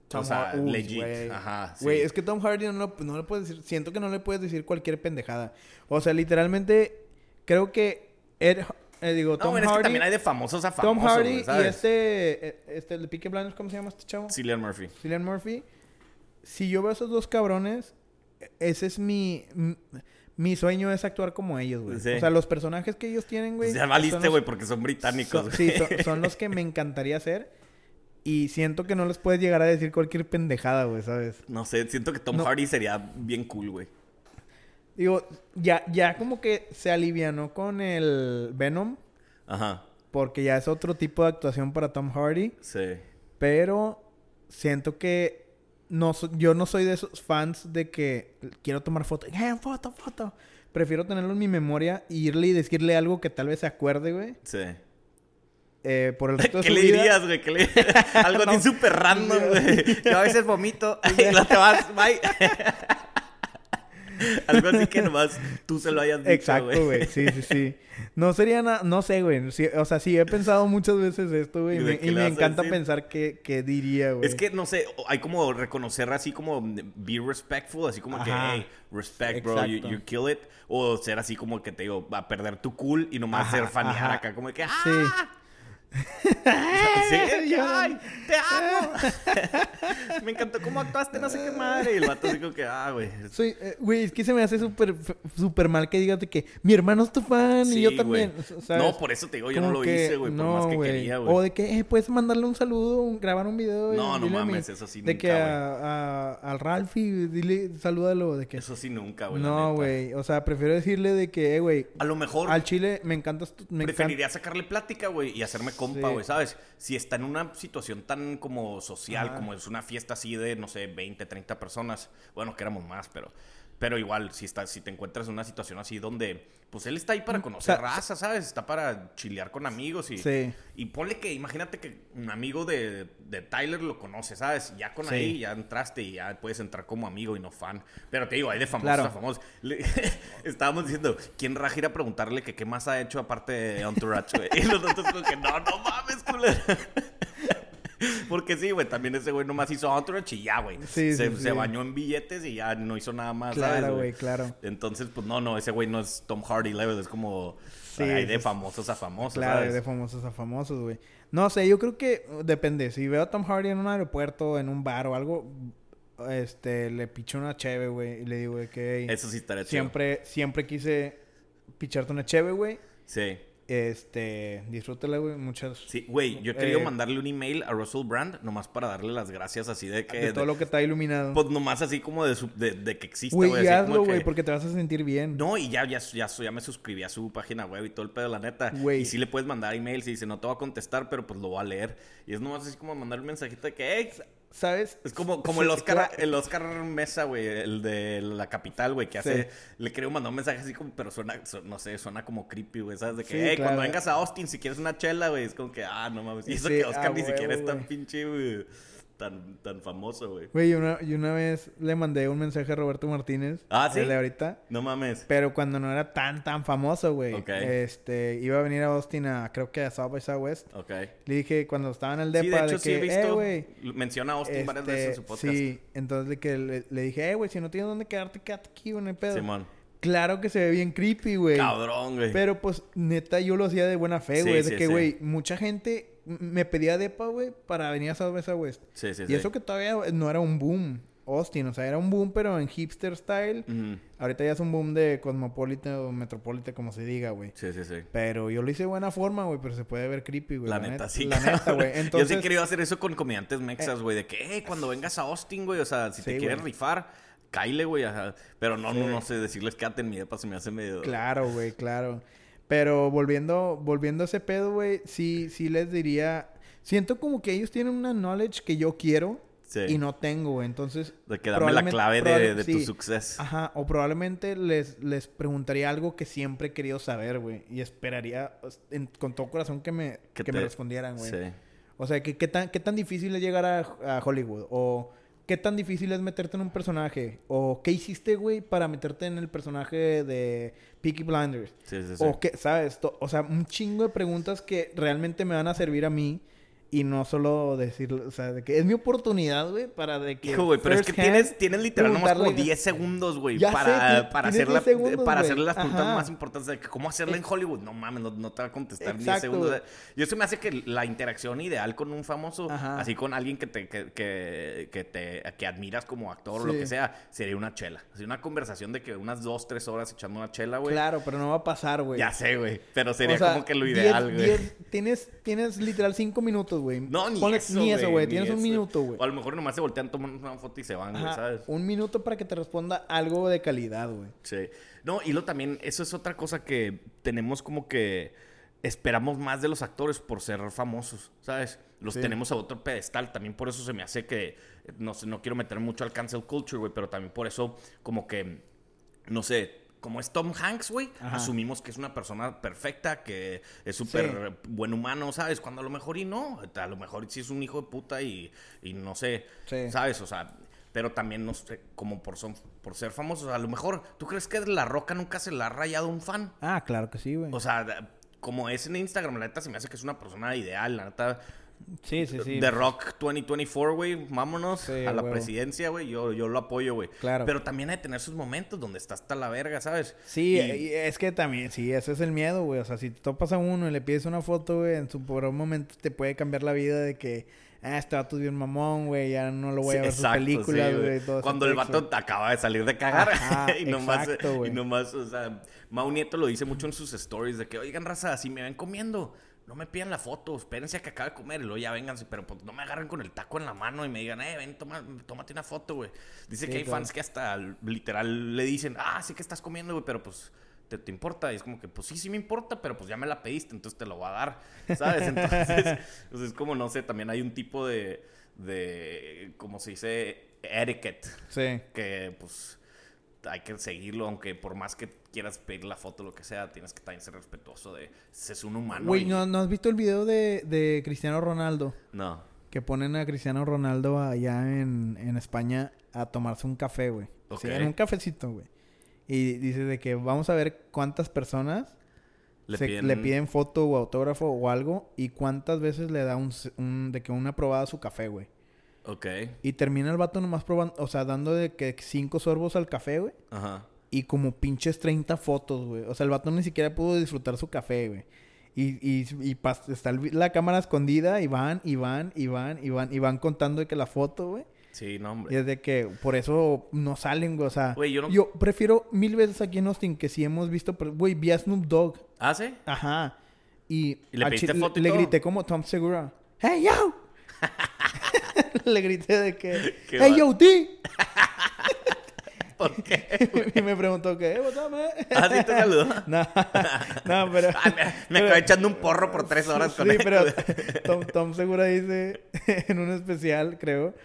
Tom o sea, legit. Ajá, sí. Güey, es que Tom Hardy no, lo- no le puedes decir, siento que no le puedes decir cualquier pendejada. O sea, literalmente, creo que Ed, eh, digo, No, es que también hay de famosos a famosos, Tom Hardy y este, eh, este, el de Peaky Blinders, ¿cómo se llama este chavo? Cillian Murphy. Cillian Murphy. Si yo veo a esos dos cabrones, ese es mi, mi sueño es actuar como ellos, güey. Sí. O sea, los personajes que ellos tienen, güey. Pues ya valiste, güey, porque son británicos. son- sí, son, son los que me encantaría hacer. Y siento que no les puedes llegar a decir cualquier pendejada, güey, ¿sabes? No sé, siento que Tom No. Hardy sería bien cool, güey. Digo, ya, ya como que se alivianó con el Venom, Ajá, porque ya es otro tipo de actuación para Tom Hardy, sí. pero siento que no, yo no soy de esos fans de que quiero tomar foto. ¡Eh, foto, foto! Prefiero tenerlo en mi memoria y irle y decirle algo que tal vez se acuerde, güey. Sí. eh, por el <laughs> resto de ¿Qué su le vida. dirías, güey? ¿Qué le... <laughs> Algo así <laughs> No. súper random, güey. Yo a veces vomito y no te vas, bye. <laughs> Algo así que nomás tú se lo hayas dicho, Exacto, güey. Sí, sí, sí. No sería nada... No sé, güey. Sí, o sea, sí, he pensado muchas veces esto, güey. ¿Y me, y encanta pensar qué, qué diría, güey. Es que, no sé, hay como reconocer así como be respectful, así como que, hey, respect, bro, you, you kill it. O ser así como que te digo, va a perder tu cool y nomás Ajá, ser fanear acá, como que, ¡ah! Sí. <laughs> Sí, <laughs> ay, te amo. <laughs> Me encantó cómo actuaste, no sé qué madre. Y el vato dijo que, ah, güey. Soy, eh, güey, es que se me hace súper súper mal que digas de que mi hermano es tu fan y yo también. o-. No, por eso te digo, yo no lo que- hice, güey, por no, más que güey. quería, O güey. de que eh, puedes mandarle un saludo, un- grabar un video. y No, no mames, eso sí De nunca, que a, a- al Ralphie, dile, salúdalo. De que. Eso sí nunca, güey. no, güey. O sea, prefiero decirle de que, eh, güey. A lo mejor Al chile me encantas. Me encanta. preferiría sacarle plática, güey, y hacerme compa, Sí. güey, ¿sabes? Si está en una situación tan como social, Ajá. como es una fiesta así de, no sé, 20, 30 personas, bueno, que éramos más, pero... Pero igual, si, está, si te encuentras en una situación así donde, pues él está ahí para conocer Mm, sea, raza, ¿sabes? Está para chilear con amigos y, Sí. y ponle que, imagínate que un amigo de, de Tyler lo conoce, ¿sabes? Ya con Sí. ahí ya entraste y ya puedes entrar como amigo y no fan. Pero te digo, hay de famosos Claro. a famosos. Le- <laughs> estábamos diciendo, ¿quién raja ir a preguntarle que qué más ha hecho aparte de Entourage? <laughs> Y nosotros como que, no, no mames, culero. Porque sí, güey, también ese güey nomás hizo Entourage y ya, güey. Sí, se, sí, se sí. bañó en billetes y ya no hizo nada más, ¿sabes, Claro, güey, claro. Entonces, pues no, no, ese güey no es Tom Hardy level, es como... Sí, hay de sí, famosos a famosos, Claro, ¿sabes? de famosos a famosos, güey. No sé, yo creo que depende. Si veo a Tom Hardy en un aeropuerto, en un bar o algo, este, le picho una cheve, güey. Y le digo de que Eso sí estaría chido. siempre, siempre quise picharte una cheve, güey. Sí. Este, disfrútala, güey. Muchas. Sí, güey, yo he querido Eh, mandarle un email a Russell Brand nomás para darle las gracias así de que... de todo lo que está iluminado. Pues nomás así como de, su- de, de que existe, Güey, güey. hazlo, porque te vas a sentir bien. No, y ya, ya, ya, ya me suscribí a su página web y todo el pedo, la neta. Güey. Y sí le puedes mandar emails y dice, no te voy a contestar, pero pues lo voy a leer. Y es nomás así como mandar un mensajito de que, hey, ¿Sabes? es como, <laughs> como el Oscar, el Oscar Mesa, güey, el de la capital, güey, que hace, Sí. le creo mandar un mensaje así como, pero suena, su- no sé, suena como creepy, güey, ¿sabes? De que, Sí, hey, claro. cuando vengas a Austin, si quieres una chela, güey, es como que, ah, no mames. Y eso Sí, que Oscar a ni siquiera huevo, es tan pinche, güey, tan, tan famoso, güey. Güey, y una, y una vez le mandé un mensaje a Roberto Martínez. Ah, ¿sí? El de ahorita. No mames. Pero cuando no era tan, tan famoso, güey. Ok. Este, iba a venir a Austin a, creo que a South by Southwest. Ok. Le dije cuando estaba en el Sí, depa de hecho, de sí he que, visto, eh, güey. menciona a Austin varias veces en su este, podcast. Sí, entonces de que le, le dije, eh, güey, si no tienes dónde quedarte, quédate aquí, güey, no hay pedo. Simón. Claro que se ve bien creepy, güey. Cabrón, güey. Pero pues, neta, yo lo hacía de buena fe, Sí, güey. sí, de que, sí. güey, mucha gente me pedía depa, güey, para venir a South by Southwest. Sí, sí, y sí. eso que todavía no era un boom, Austin. O sea, era un boom, pero en hipster style. Ahorita ya es un boom de cosmopolita o metropolita, como se diga, güey. Sí, sí, sí. Pero yo lo hice de buena forma, güey, pero se puede ver creepy, güey. La, neta, sí. La neta, güey. <laughs> Yo Entonces, sí he querido hacer eso con comediantes mexas, güey. De que, hey, cuando vengas a Austin, güey. O sea, si te quieres rifar, cáile, güey. Pero no, Sí, no, no sé. Decirles quédate en mi depa se me hace medio... claro, güey, claro. Pero volviendo, volviendo a ese pedo, güey, sí, sí les diría... Siento como que ellos tienen una knowledge que yo quiero Sí. y no tengo, güey. Entonces... De que dame la clave de, de tu suceso. Ajá, o probablemente les, les preguntaría algo que siempre he querido saber, güey. Y esperaría pues, en- con todo corazón que me, Que que me respondieran, güey. Sí. O sea, que, ¿qué, tan, ¿qué tan difícil es llegar a, a Hollywood? O ¿qué tan difícil es meterte en un personaje? O ¿qué hiciste, güey, para meterte en el personaje de Peaky Blinders? Sí, sí, sí. O qué, ¿sabes? O sea, un chingo de preguntas que realmente me van a servir a mí. Y no solo decir, o sea, de que es mi oportunidad, güey, para de que... Hijo, güey, pero es que hand tienes, tienes literal nomás como preguntarle- 10 segundos, güey, para, para, hacer la- 10 segundos, para hacerle las preguntas más importantes de que cómo hacerla en Hollywood. No mames, no, no te va a contestar en 10 Exacto, segundos. güey. O sea, Yo se me hace que la interacción ideal con un famoso, Ajá. así con alguien que te, que, que, que te que admiras como actor o lo que sea, sería una chela. Así una conversación de que unas 2, 3 horas echando una chela, güey. Claro, pero no va a pasar, güey. Ya sé, güey. Pero sería O sea, como que lo 10, ideal, güey. 10, tienes, tienes literal 5 minutos, güey. No, ni Ponle- eso, Ni eso, güey. Tienes un minuto, güey. O a lo mejor nomás se voltean, toman una foto y se van, güey. Un minuto para que te responda algo de calidad, güey. Sí. No, y lo también, eso es otra cosa que tenemos como que esperamos más de los actores por ser famosos, ¿sabes? Los Sí. tenemos a otro pedestal. También por eso se me hace que, no sé, no quiero meter mucho al cancel culture, güey, pero también por eso como que, no sé, como es Tom Hanks, güey, asumimos que es una persona perfecta, que es súper buen humano, ¿sabes? Cuando a lo mejor y no, a lo mejor sí es un hijo de puta y, y no sé, Sí. ¿sabes? O sea, pero también no sé, como por, son, por ser famosos, a lo mejor, ¿tú crees que La Roca nunca se la ha rayado un fan? Ah, claro que sí, güey. O sea, como es en Instagram, la neta se me hace que es una persona ideal, la neta. Sí, sí, sí. The Rock 2024, güey, vámonos Sí, a la huevo. presidencia, güey, yo, yo lo apoyo, güey. Claro. Pero también hay que tener sus momentos donde está hasta la verga, ¿sabes? Sí, Y- es que también, sí, ese es el miedo, güey. O sea, si te topas a uno y le pides una foto, güey, en su por un momento te puede cambiar la vida de que, ah, este vato es bien mamón, güey, ya no lo voy a Sí, ver sus exacto, películas, sí, güey. Cuando el vato acaba de salir de cagar Ajá, <laughs> y nomás, exacto, güey. y nomás, o sea, Mau Nieto lo dice mucho en sus stories de que, oigan, raza, si me ven comiendo, no me pidan la foto, espérense a que acabe de comer y luego ya vénganse, pero pues no me agarren con el taco en la mano y me digan, eh, ven, toma, tómate una foto, güey. Dice Sí, que hay claro. fans que hasta literal le dicen, ah, sí que estás comiendo, güey, pero pues ¿Te, te importa? Y es como que, pues sí, sí me importa, pero pues ya me la pediste, entonces te lo voy a dar, ¿sabes? Entonces, <laughs> pues es como, no sé, también hay un tipo de, de ¿cómo se dice? Etiquette, Sí. que pues hay que seguirlo, aunque por más que quieras pedir la foto, lo que sea, tienes que también ser respetuoso de, es un humano. Güey, y- ¿no, ¿no has visto el video de, de Cristiano Ronaldo? No. Que ponen a Cristiano Ronaldo allá en, en España a tomarse un café, güey. Sí, Ok. en un cafecito, güey. Y dice de que vamos a ver cuántas personas Le se- piden- le piden foto o autógrafo o algo y cuántas veces le da un, un- de que una probada a su café, güey. Ok. Y termina el vato nomás probando, o sea, dando de que cinco sorbos al café, güey. Ajá. Y como pinches 30 fotos, güey. O sea, el vato ni siquiera pudo disfrutar su café, güey. Y, y, y está la cámara escondida y van, y van, y van, y van, y van contando de que la foto, güey. Sí, no, Y hombre. es de que por eso no salen, güey. O sea, Güey, yo no- prefiero mil veces aquí en Austin que si hemos visto, pero, güey, vi a Snoop Dogg. ¿Ah, sí? Ajá. Y, ¿Y le al pediste chi- foto y le todo? grité como Tom Segura. ¡Hey, yo! <laughs> <laughs> le grité de que... Qué ¡Hey, yo! <laughs> ¿Por qué? <laughs> y me preguntó que... "Hey, what's up, man?" ¿Ah, sí te saludó? no, no, pero... Ay, me, me acabé echando un porro por tres horas con Sí, él. pero Tom, Tom Segura dice en un especial, creo,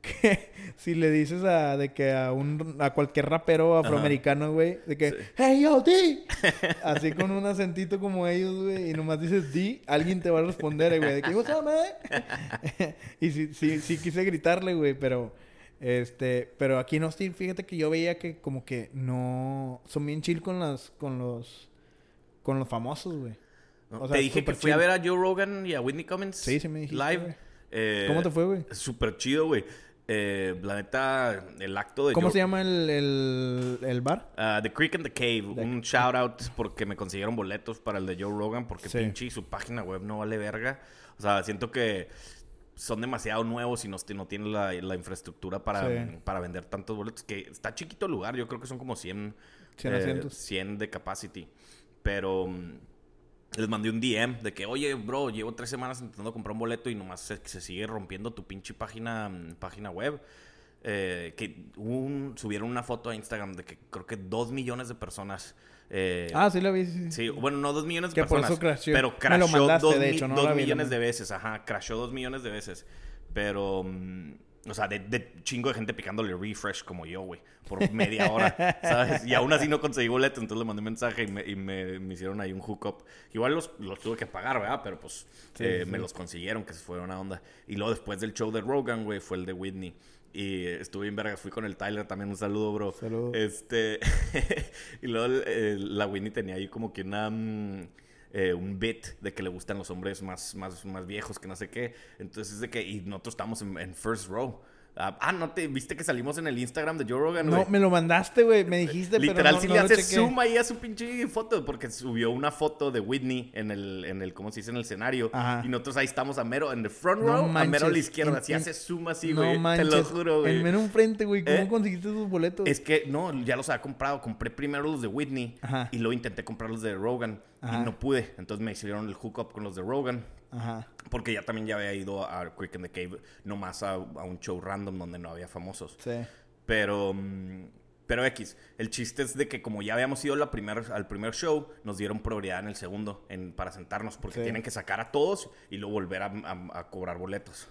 que <laughs> si le dices a de que a un a cualquier rapero afroamericano, güey, de que Sí. hey yo D, <laughs> así con un acentito como ellos, güey, y nomás dices D, alguien te va a responder, eh, güey, de que what's up, man?" <laughs> y sí, sí, sí quise gritarle, güey, pero este, pero aquí en Austin, fíjate que yo veía que como que no son bien chill con las con los con los famosos, güey. ¿no? O sea, te dije que fui a ver a Joe Rogan y a Whitney Cummings. Sí, sí me dijiste, Live. Eh, ¿Cómo te fue, güey? Súper chido, güey. Eh, la neta, el acto de ¿Cómo se llama el, el, el bar? Ah, the Creek and the Cave. Un shout out porque me consiguieron boletos para el de Joe Rogan porque Sí. pinche su página web no vale verga. O sea, siento que son demasiado nuevos y no, no tienen la, la infraestructura para, Sí. para vender tantos boletos. Que está chiquito el lugar, yo creo que son como 100, 100 eh, asientos. 100 de capacity. Pero mm, les mandé un DM de que, oye, bro, llevo tres semanas intentando comprar un boleto y nomás se, se sigue rompiendo tu pinche página, mm, página web. Eh, que un- subieron una foto a Instagram de que creo que dos millones de personas. eh, Ah, sí la vi. Sí, Sí, bueno, no dos millones de Que por personas. eso crasheó. Pero Me lo crashó mandaste, dos, de mi- hecho, no dos la vi, la millones de veces. Ajá, crashó dos millones de veces. Pero, mm, o sea, de, de chingo de gente picándole refresh como yo, güey. Por media hora, ¿sabes? Y aún así no conseguí boleto, entonces le mandé mensaje y me, y me- me hicieron ahí un hookup. Igual los, los tuve que pagar, ¿verdad? Pero pues Sí, eh, sí, me los consiguieron, que se fue una onda. Y luego después del show de Rogan, güey, fue el de Whitney. Y estuve en verga, fui con el Tyler también, un saludo, bro. Saludo. Este, <laughs> y luego eh, la Winnie tenía ahí como que una, mm, eh, un bit de que le gustan los hombres más, más, más viejos, que no sé qué. Entonces, de que, y nosotros estábamos en, en first row. Ah, ah, ¿no te viste que salimos en el Instagram de Joe Rogan, No, güey? me lo mandaste, güey. Me dijiste, Literal, pero no, si no le haces zoom ahí a su pinche foto, porque subió una foto de Whitney en el, en el ¿cómo se dice? En el escenario. Ajá. Y nosotros ahí estamos a mero, en el front No row, a mero a la izquierda. Si haces zoom así, no güey, te manches. lo juro, güey. En mero enfrente, güey. ¿Cómo ¿Eh? conseguiste esos boletos? Es que no, ya los había comprado. Compré primero los de Whitney Ajá. y luego intenté comprar los de Rogan Ajá. y no pude. Entonces me hicieron el hookup con los de Rogan. Ajá. Porque ya también ya había ido a Quick in the Cave, nomás a, a un show random donde no había famosos. Sí. Pero, mm, Pero X, el chiste es de que como ya habíamos ido la primer, al primer show, nos dieron prioridad en el segundo en, para sentarnos, porque Sí. tienen que sacar a todos y luego volver a, a- a cobrar boletos,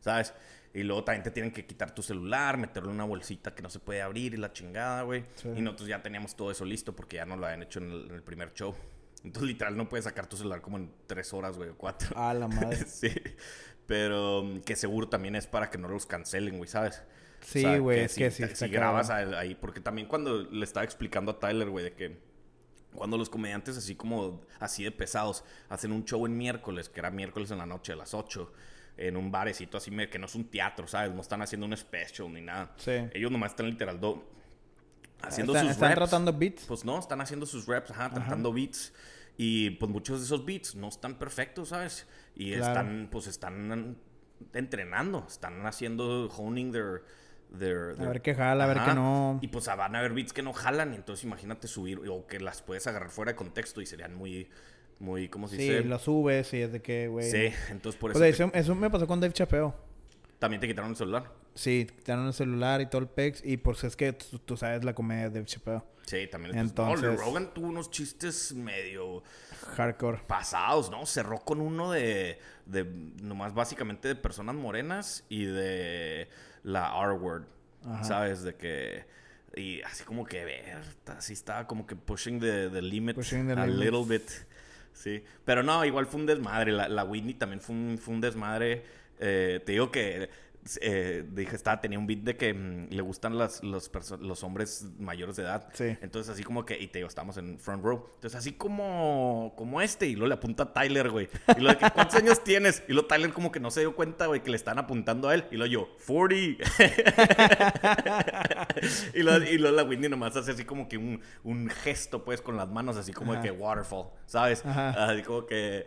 ¿sabes? Y luego también te tienen que quitar tu celular, meterlo en una bolsita que no se puede abrir y la chingada, güey. Sí. Y nosotros ya teníamos todo eso listo porque ya nos lo habían hecho en el, en el primer show. Entonces, literal, no puedes sacar tu celular como en tres horas, güey, o cuatro. A la madre. <laughs> sí. Pero mm, que seguro también es para que no los cancelen, güey, ¿sabes? Sí, güey, es si, que sí Si está grabas ahí, porque también cuando le estaba explicando a Tyler, güey, de que cuando los comediantes así como, así de pesados, hacen un show en miércoles, que era miércoles en la noche a las 8, en un barecito así, que no es un teatro, ¿sabes? No están haciendo un special ni nada. Sí. Ellos nomás están literal do- haciendo Están, sus están reps. tratando beats. Pues no, están haciendo sus reps, ajá, tratando beats. Y pues muchos de esos beats no están perfectos, ¿sabes? Y Claro. están, pues están entrenando, están haciendo, honing their... their- A their- ver qué jala, a ver Ajá. qué no. Y pues van a haber beats que no jalan, entonces imagínate subir, o que las puedes agarrar fuera de contexto y serían muy, muy, ¿cómo se Sí, dice? lo subes y es de que, güey. Sí, entonces por eso, Pues te- eso, eso me pasó con Dave Chapeo. También te quitaron el celular. Sí, te quitaron el celular y todo el pex. Y pues es que tú, tú sabes la comedia de Chapeo. Sí, también. Entonces- no, Rogan tuvo unos chistes medio Hardcore. pasados, ¿no? Cerró con uno de, de nomás básicamente de personas morenas y de la R-word. ¿sabes? De que... Y así como que, ver, así estaba como que pushing the, the limit Pushing the a limits. little bit. Sí, pero no, igual fue un desmadre. La, la Whitney también fue un, fue un desmadre. Eh, te digo que eh, dije, estaba, tenía un beat de que mm, le gustan las, los, los hombres mayores de edad. Sí. Entonces, así como que, y te digo, estamos en front row. Entonces, así como, como este, y luego le apunta a Tyler, güey. Y lo de que, ¿cuántos años tienes? Y luego Tyler como que no se dio cuenta, güey, que le están apuntando a él. Y luego yo, 40. <laughs> y, luego, y luego la Whitney nomás hace así como que un, un gesto, pues, con las manos, así como Ajá. de que waterfall, ¿sabes? Ajá. Así como que,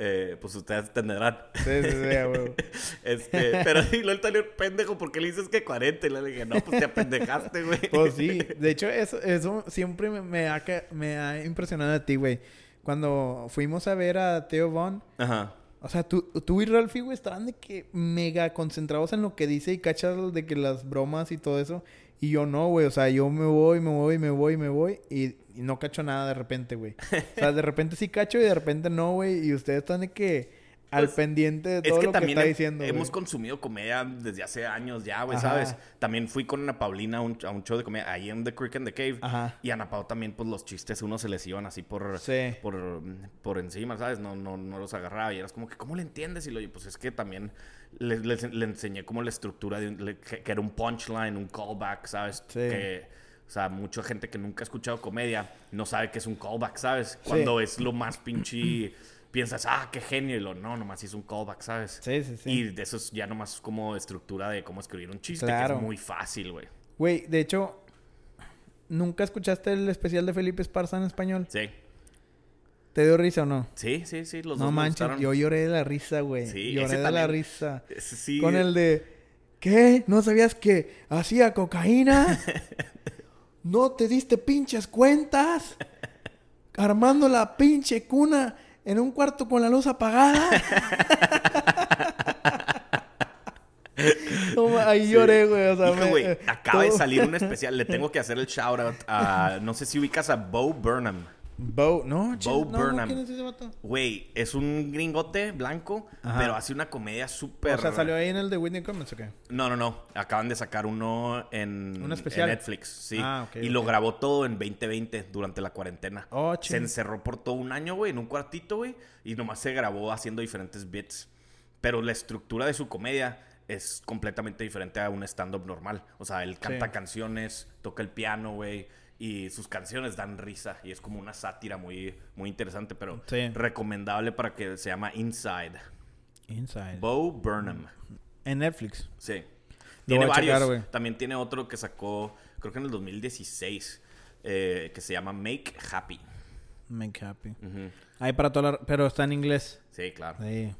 eh, pues ustedes entenderán. Sí, sí, sí, a huevo. <laughs> Este, pero y luego el Tyler, pendejo, ¿por qué le dices que 40? Y le dije, no, pues te apendejaste, güey. Pues sí, <laughs> de hecho eso, eso siempre me, ha, me ha impresionado de ti, güey. Cuando fuimos a ver a Theo Von, Ajá. o sea, tú, tú y Ralphie, güey, estaban de que mega concentrados en lo que dice y cachas de que las bromas y todo eso. Y yo no, güey, o sea, yo me voy, me voy, me voy, me voy y, y no cacho nada de repente, güey. <laughs> O sea, de repente sí cacho y de repente no, güey. Y ustedes están de que al Pues, pendiente de Es todo que lo que también está he- diciendo, hemos consumido comedia desde hace años ya, güey. ¿sabes? También fui con Ana Paulina a un, a un show de comedia ahí en The Creek and the Cave. Ajá. Y a Ana Pau también, pues los chistes uno se les iban así por, Sí. por, por encima, ¿sabes? No, no, no los agarraba. Y eras como que, ¿cómo le entiendes? Y lo, pues es que también le, le- le enseñé como la estructura, de, un- le- que, que era un punchline, un callback, ¿sabes? Sí. Que, o sea, mucha gente que nunca ha escuchado comedia no sabe que es un callback, ¿sabes? Cuando es lo más pinche... Piensas, ah, qué genio. Y lo, no, nomás es un callback, ¿sabes? Sí, sí, sí. Y de eso es ya nomás como estructura de cómo escribir un chiste, que es muy fácil, güey. Güey, de hecho, ¿nunca escuchaste el especial de Felipe Esparza en español? Sí, ¿Te dio risa o no? sí, sí, sí. Los no dos me manches, yo lloré de la risa, güey. Sí, lloré de la risa. Sí. Con el de, ¿qué? ¿No sabías que hacía cocaína? <laughs> ¿No te diste pinches cuentas? Armando la pinche cuna en un cuarto con la luz apagada. <laughs> No, ahí Sí. lloré, güey. O sea, Hijo, me- güey, eh, acaba de salir un especial. Le tengo que hacer el shout out a. No sé si ubicas a Bo Burnham. Bo, no, Bo no, Burnham. ¿quién es ese vato? Güey, es un gringote blanco, Ajá. pero hace una comedia súper. O sea, ¿salió ahí en el de Whitney Cummings o qué? No, no, no. Acaban de sacar uno en, ¿Un especial? en Netflix. Sí. Ah, ok, y lo ok. grabó todo en 2020 durante la cuarentena. Oh, se encerró por todo un año, güey, en un cuartito, güey. Y nomás se grabó haciendo diferentes bits. Pero la estructura de su comedia es completamente diferente a un stand-up normal. O sea, él canta Sí. canciones, toca el piano, güey. Y sus canciones dan risa. Y es como una sátira muy, muy interesante, pero Sí. recomendable para que se llama Inside. Inside. Bo Burnham. En Netflix. Sí. Tiene varios. checar. También tiene otro que sacó, creo que en el 2016, eh, que se llama Make Happy. Make happy. Ahí para toda la... Pero está en inglés. Sí, claro. Sí.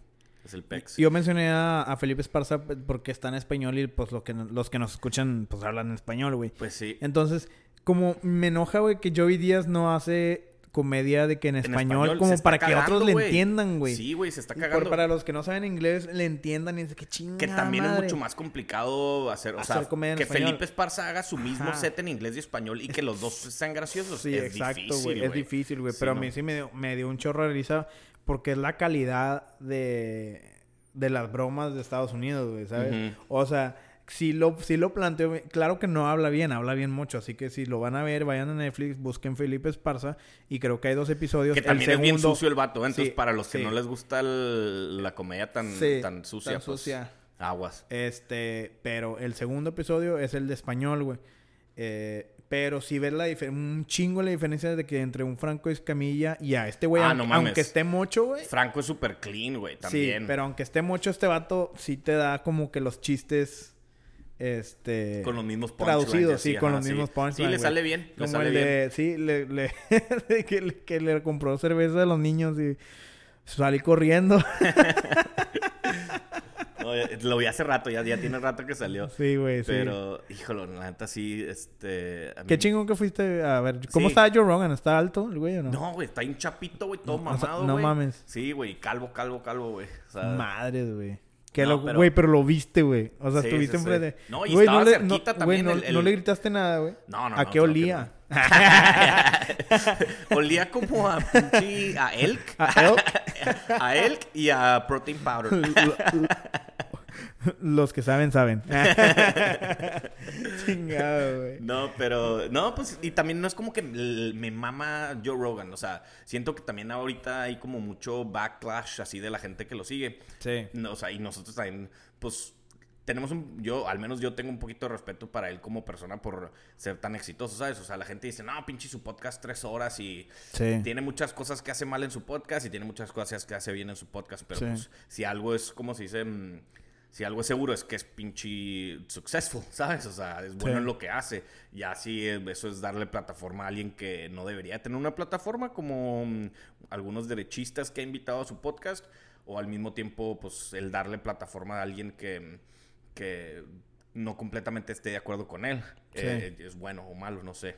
Es el PEX. Yo mencioné a, a Felipe Esparza porque está en español y pues lo que, los que nos escuchan pues hablan español, güey. Pues sí. Entonces, como me enoja, güey, que Joey Díaz no hace comedia de que en En español, como para que cagando, otros le entiendan, güey. Sí, güey, se está Y por- cagando. para los que no saben inglés, le entiendan y es de que chinga Que también es mucho más complicado hacer, o Hacer sea, comedia en que español. Felipe Esparza haga su mismo Ajá. set en inglés y español y que los dos sean graciosos. Sí, es exacto, güey. Es difícil, güey. Sí, pero a mí sí me dio, me dio un chorro de risa porque es la calidad de, de las bromas de Estados Unidos, güey, ¿sabes? O sea, si lo, si lo planteo, güey, claro que no habla bien, habla bien mucho. Así que si lo van a ver, vayan a Netflix, busquen Felipe Esparza y creo que hay dos episodios. Que El también es bien segundo- sucio el vato, ¿eh? entonces Sí, para los que sí. no les gusta el- la comedia tan, Sí, tan sucia, tan pues, sucia. aguas. Este, pero el segundo episodio es el de español, güey. Eh, pero si ves la un chingo la diferencia de que entre un Franco Escamilla y a este güey, Ah, aunque, no mames. aunque esté mocho, güey. Franco es súper clean, güey, también. Sí, pero aunque esté mucho este vato, sí te da como que los chistes. Este. Con los mismos punchlines Traducidos, sí, con ajá, los sí. mismos punchlines. Sí, le sale bien, le Como sale el de. Sí, le, le- <laughs> que, le- que le compró cerveza a los niños y salí corriendo. <laughs> No, lo vi hace rato, ya, ya tiene rato que salió. sí, güey, sí. Pero, híjole, la neta sí, este... a mí- Qué chingón que fuiste a ver. ¿Cómo Sí. está Joe Rogan? ¿Está alto el güey o no? No, güey, está un chapito, güey, todo No, mamado, no güey. mames. Sí, güey, calvo, calvo, calvo, güey. O sea, Madres, güey. Que No, lo, güey, pero... lo viste, güey. O sea, Sí, estuviste sí, sí. enfrente. No, y Güey, estaba le- cerquita no, también güey, no, el- no le gritaste nada, güey. No, no, ¿A no, qué que olía? <laughs> <laughs> Olía como a pinche... A elk. ¿A elk? <laughs> a elk y a protein powder. <laughs> Los que saben, saben. <laughs> <laughs> Chingado, güey. No, pero... No, pues... Y también no es como que me mama Joe Rogan. O sea, siento que también ahorita hay como mucho backlash así de la gente que lo sigue. Sí. No, o sea, y nosotros también, pues, tenemos un... Yo, al menos yo tengo un poquito de respeto para él como persona por ser tan exitoso, ¿sabes? O sea, la gente dice, no, pinche su podcast tres horas y... Sí. Tiene muchas cosas que hace mal en su podcast y tiene muchas cosas que hace bien en su podcast, pero Sí. pues si algo es, como se dice, Mm, si algo es seguro es que es pinche successful, <laughs> ¿sabes? O sea, es bueno Sí. en lo que hace. Y así eh, eso es darle plataforma a alguien que no debería tener una plataforma, como mm, algunos derechistas que ha invitado a su podcast, o al mismo tiempo, pues el darle plataforma a alguien que, mm, que no completamente esté de acuerdo con él. Sí. Eh, es bueno o malo, no sé.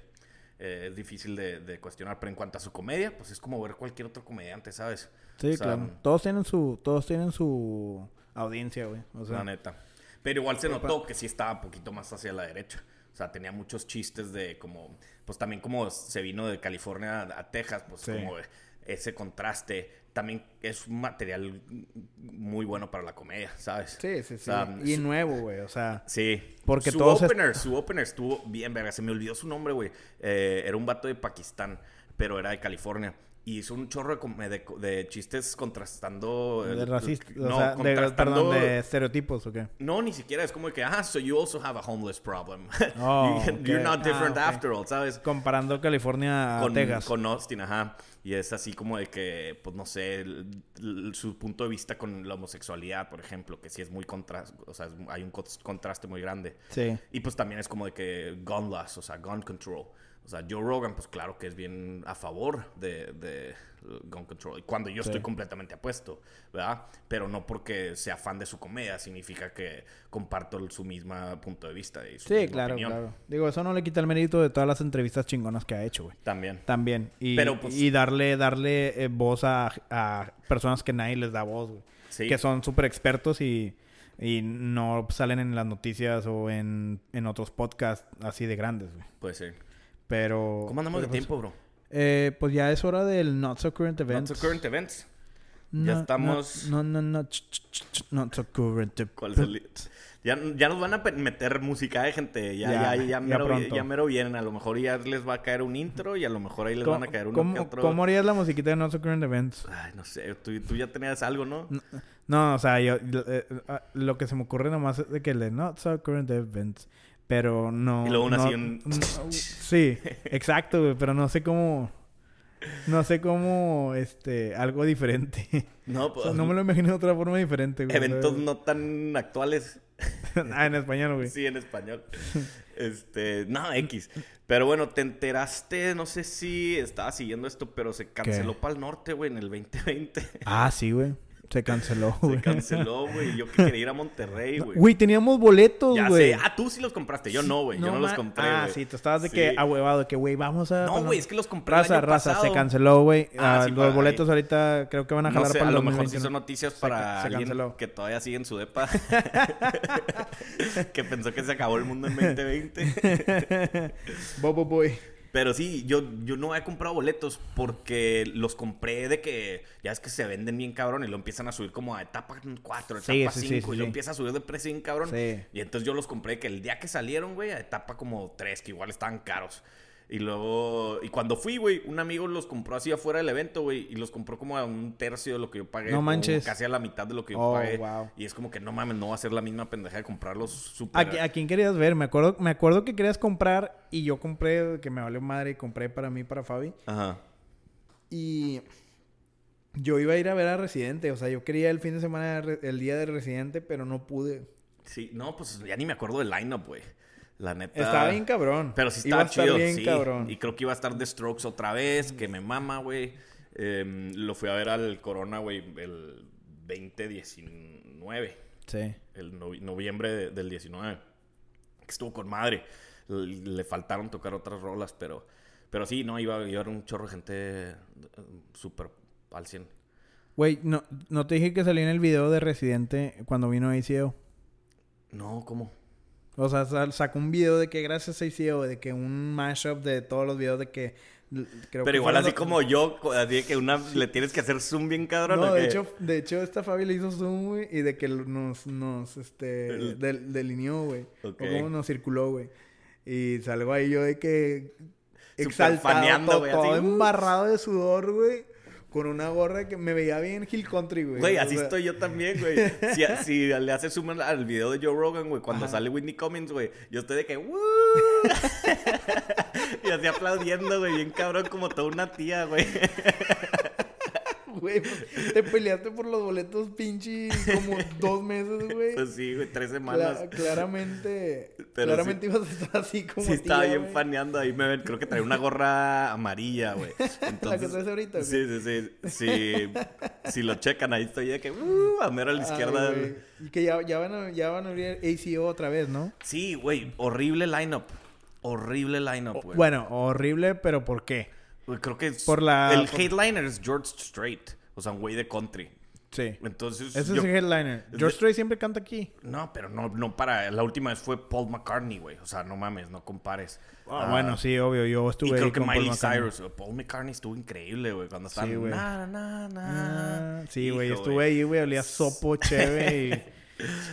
Eh, es difícil de, de cuestionar, pero en cuanto a su comedia, pues es como ver cualquier otro comediante, ¿sabes? Sí, O sea, claro. Todos tienen su, todos tienen su audiencia, güey. O sea, La neta. Pero igual se notó que sí estaba un poquito más hacia la derecha. O sea, tenía muchos chistes de como... Pues también como se vino de California a, a Texas, pues Sí. como ese contraste. También es un material muy bueno para la comedia, ¿sabes? sí, sí, sí. O sea, y su- nuevo, güey. O sea, Sí. Porque su todos opener, su opener estuvo bien, verga. Se me olvidó su nombre, güey. Eh, era un vato de Pakistán, pero era de California. Y hizo un chorro de, de, de chistes contrastando... de el- racista. no, o sea, de, contrastando- perdón, de estereotipos, ¿o qué? No, ni siquiera es como de que, ah, so you also have a homeless problem. <laughs> Oh, You- You're not different Ah, after all, ¿sabes? Comparando California a Con, Texas. con Austin, ajá. Y es así como de que, pues no sé, el- el- su punto de vista con la homosexualidad, por ejemplo, que sí es muy contraste, o sea, es- hay un contraste muy grande. Sí. Y pues también es como de que gun laws, o sea, gun control. O sea, Joe Rogan, pues claro que es bien a favor de, de gun control. Y cuando yo Sí. estoy completamente apuesto, ¿verdad? Pero no porque sea fan de su comedia, significa que comparto su misma punto de vista y su Sí, misma claro, opinión. claro. Digo, eso no le quita el mérito de todas las entrevistas chingonas que ha hecho, güey. También. También. Y, Pero, pues- y darle, darle eh, voz a, a personas que nadie les da voz, güey. Sí. Que son súper expertos y, y no salen en las noticias o en, en otros podcasts así de grandes, güey. Puede ser. Pero... ¿Cómo andamos de pero, pues, tiempo, bro? eh, pues ya es hora del Not So Current Not Events. so current events. No, Ya estamos- No, no, no. ch, ch, ch, ch, Not So Current ¿Cuál es el- Ya, ya nos van a meter música de gente. Ya, Ya, ya, ya, ya mero, ya mero vienen. A lo mejor ya les va a caer un intro y a lo mejor ahí les van a caer uno ¿Cómo, otro. ¿Cómo harías la musiquita de Not So Current Events? Ay, no sé. Tú, tú ya tenías algo, ¿no? No, o sea, yo, eh, ah, lo que se me ocurre nomás es de que le Not So Current Events. Pero no. Y luego aún no- así un- no- sí, exacto, güey. Pero no sé cómo. No sé cómo. Este. Algo diferente. No, O pues. sea, no me lo imagino de otra forma diferente, güey. Eventos no tan actuales. <laughs> ah, en español, güey. Sí, en español. Este, no, X. Pero bueno, te enteraste, no sé si estabas siguiendo esto, pero se canceló para el norte, güey, en el 2020. Ah, sí, güey. Se canceló, <laughs> Se güey. canceló, güey. Yo que quería ir a Monterrey, güey. Güey, teníamos boletos, güey. Ah, tú sí los compraste. Yo no, güey. Yo no los compré, Ah, güey. sí, tú estabas de Sí. que ahuevado, de que, güey, vamos a... No, güey, es que los compré el Raza, año raza, pasado. se canceló, güey. Ah, Ah, sí, los para- boletos ahorita creo que van a No jalar sé, para a el lo mejor sí 2021. son noticias Se para se alguien canceló. que todavía sigue en su depa. <laughs> <laughs> que pensó que se acabó el mundo en 2020. Bobo Boy. Pero sí, yo, yo no he comprado boletos porque los compré de que ya es que se venden bien cabrón y lo empiezan a subir como a etapa 4, etapa Sí, 5 sí, sí, y lo empieza a subir de precio bien cabrón. Y entonces yo los compré que el día que salieron, güey, a etapa como 3, que igual estaban caros. Y luego, y cuando fui, güey, un amigo los compró así afuera del evento, güey, y los compró como a un tercio de lo que yo pagué. No manches. Casi a la mitad de lo que yo Oh, pagué. wow. Y es como que no mames, no va a ser la misma pendeja de comprarlos ¿A, súper. qui- a quién querías ver? Me acuerdo, me acuerdo que querías comprar y yo compré, que me valió madre y compré para mí, para Fabi. Ajá. Y yo iba a ir a ver a Residente. O sea, yo quería el fin de semana, el día de Residente, pero no pude. Sí, no, pues ya ni me acuerdo del lineup, güey. La neta. Estaba bien cabrón. Pero sí estaba chido, bien sí. cabrón. Y creo que iba a estar The Strokes otra vez, que me mama, güey. Em, lo fui a ver al Corona, güey, el 2019. Sí. El novi- noviembre de- del 19. Que estuvo con madre. Le faltaron tocar otras rolas, pero... Pero sí, no, iba, iba a haber un chorro de gente eh, súper al 100. Güey, no, no te dije que salí en el video de Residente cuando vino ACO. No, ¿cómo? O sea, sa- sacó un video de que gracias a ACO, de que un mashup de todos los videos de que... creo Pero que igual así los- como yo, así de que una le tienes que hacer zoom bien cabrón. No, ¿o de qué? hecho, de hecho, esta Fabi le hizo zoom, güey, y de que nos, nos, este, El- del, delineó, güey. Ok. O cómo nos circuló, güey. Y salgo ahí yo de que exaltado, faneando, todo, todo uh. embarrado de sudor, güey. Con una gorra que me veía bien Hill Country, güey. Güey, O así sea, estoy yo también, güey. <laughs> Si, si le haces zoom al- al video de Joe Rogan, güey, cuando sale Whitney Cummings, güey, yo estoy de que, "Woo". <laughs> <laughs> y así aplaudiendo, güey, bien cabrón, como toda una tía, güey. Güey, pues, te peleaste por los boletos pinche como <laughs> dos meses, güey. Pues sí, güey, tres Cla- semanas. claramente, <laughs> Pero claramente ibas a estar así como Sí, estaba tía, bien güey. faneando. Ahí me ven, creo que traía una gorra amarilla, güey. <laughs> Entonces, traes ahorita, güey. Sí, sí, sí. Sí, si lo checan, ahí estoy de que, uh, a mero a la Ay, izquierda. güey. Y que ya, ya, van a, ya van a abrir ACO otra vez, ¿no? Sí, güey, horrible lineup. Horrible lineup, güey. Bueno, horrible, pero ¿por qué? Güey, creo que es- Por la- el por- headliner es George Strait, o sea, un güey de country. Sí. Entonces, Ese yo- es el headliner. George Strait siempre canta aquí. no, pero no, no para. La última vez fue Paul McCartney, güey. O sea, no mames, no compares. Ah, Ah, bueno, sí, obvio. Yo Y estuve creo ahí que con Paul Miley McCartney. Cyrus, Paul McCartney estuvo increíble, güey, cuando estaba Sí, güey. na, na, na. Ah, sí, güey. Estuve ahí, güey. Olía sopo, cheve y, <laughs>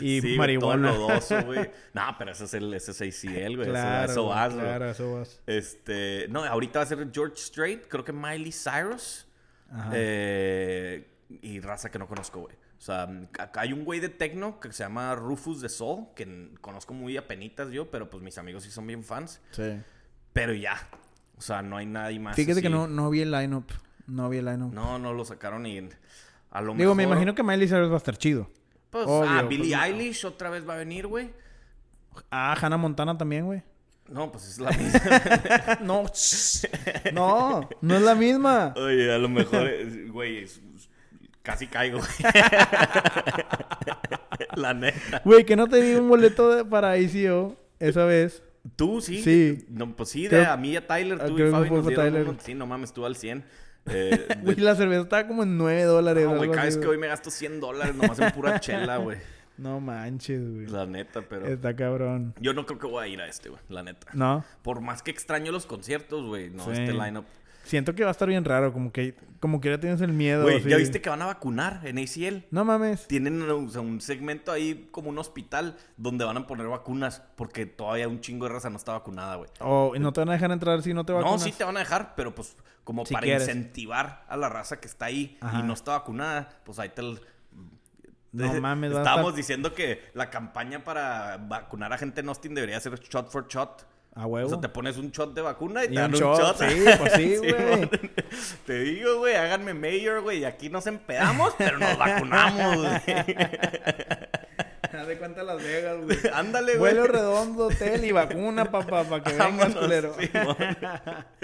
y Sí, marihuana. todo lodoso, <laughs> güey. no, pero ese es el ese es ACL, güey. claro, eso, vas, güey. claro, eso vas. Este, no, ahorita va a ser George Strait, creo que Miley Cyrus. Ajá. Eh, y raza que no conozco, güey. O sea, hay un güey de techno que se llama Rufus de Soul, que conozco muy apenitas yo, pero pues mis amigos sí son bien fans. Sí. Pero ya. O sea, no hay nadie más. Fíjate que no, no vi el lineup. No vi el lineup. No, no lo sacaron y a lo Digo, mejor... me imagino que Miley Cyrus va a estar chido. Pues, Obvio, ah, pues, Billie. Eilish otra vez va a venir, güey. Ah, Hannah Montana también, güey. No, pues es la misma. <laughs> no, no, no es la misma. Oye, a lo mejor, güey, es- casi caigo, güey. <laughs> la neta. Güey, que no te di un boleto de- para ACO esa vez. ¿Tú sí? Sí. No, pues sí, de Creo- a mí y a Tyler, tú y Fabi nos Tyler. Sí, no mames, tú al 100. Eh, <laughs> de- la cerveza estaba como en 9 dólares. no, güey, cada vez que hoy me gasto 100 dólares nomás en pura chela, <laughs> güey. No manches, güey. La neta, pero... Está cabrón. Yo no creo que voy a ir a este, güey, la neta. No. Por más que extraño los conciertos, güey, no, Sí. este lineup. Siento que va a estar bien raro, como que como que ya tienes el miedo. Güey. ¿ya viste que van a vacunar en ACL? No mames. Tienen o sea, un segmento ahí como un hospital donde van a poner vacunas porque todavía un chingo de raza no está vacunada, güey. O y no te van a dejar entrar si no te No, vacunas. sí te van a dejar, pero pues como Si para quieres. incentivar a la raza que está ahí Ajá. y no está vacunada, pues ahí te... l- No <laughs> mames, Estábamos estar- diciendo que la campaña para vacunar a gente en Austin debería ser shot for shot. A O huevo. sea, te pones un shot de vacuna y, Y te dan un un shot, shot. sí, <laughs> pues sí, güey. Te digo, güey, háganme mayor, güey. y Aquí nos empedamos, pero nos vacunamos, güey. Haz de cuenta Las Vegas, güey. <laughs> Ándale, güey. Vuelo redondo, hotel y vacuna, papá, para que vengas, culero. Simón.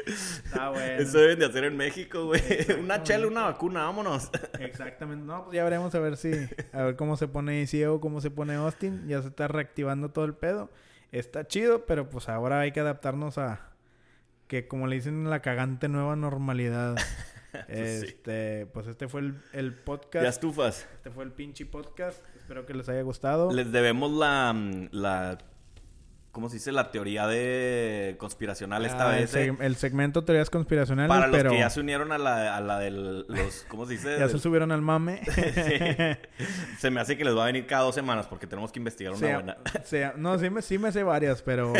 Está bueno. Eso deben de hacer en México, güey. Una chela, una vacuna, vámonos. Exactamente. No, pues ya veremos a ver si... A ver cómo se pone Ciego, cómo se pone Austin. Ya se está reactivando todo el pedo. Está chido, pero pues ahora hay que adaptarnos a... Que como le dicen, la cagante nueva normalidad. Pues <laughs> sí. este... Pues este fue el, el Ya podcast. estufas. Este fue el pinche podcast. Espero que les haya gustado. Les debemos la, mm, la ¿cómo se dice? La teoría de conspiracional esta Ah, el, vez. eh. seg- el segmento teorías conspiracionales, Para los pero que ya se unieron a la, a la de los, ¿cómo se dice? <laughs> ya se subieron al mame. <laughs> Sí. Se me hace que les va a venir cada dos semanas porque tenemos que investigar una Sea- buena. <laughs> sea- no, sí me, sí me sé varias, pero,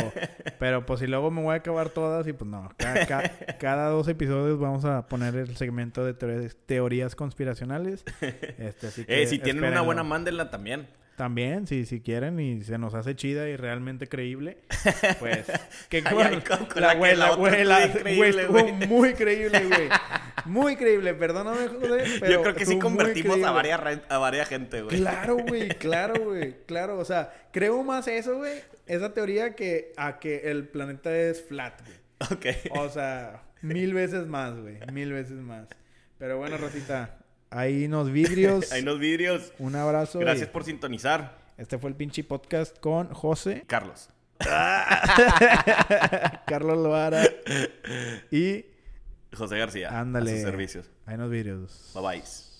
pero pues si luego me voy a acabar todas y pues no. Ca- ca- cada dos episodios vamos a poner el segmento de teorías, teorías conspiracionales. Este, así que Eh, si tienen una buena, mándenla también. También, si, si quieren y se nos hace chida y realmente creíble, <laughs> pues... que Ay, ay, con- con la la güey, la la- muy creíble, <laughs> güey. Muy creíble, perdóname, José, pero Yo creo que sí convertimos a varias, a varias gente, güey. Claro, güey, <laughs> claro, güey, claro. O sea, creo más eso, güey, esa teoría que a que el planeta es flat, güey. Ok. O sea, mil veces más, güey, mil veces más. Pero bueno, Rosita, ahí nos <laughs> vidrios. Hay unos vidrios. Un abrazo. y Gracias por sintonizar, Este fue el pinche podcast con José, Carlos. <laughs> Carlos Loara y José García. A ándale. sus servicios. Ahí nos vidrios. Bye bye.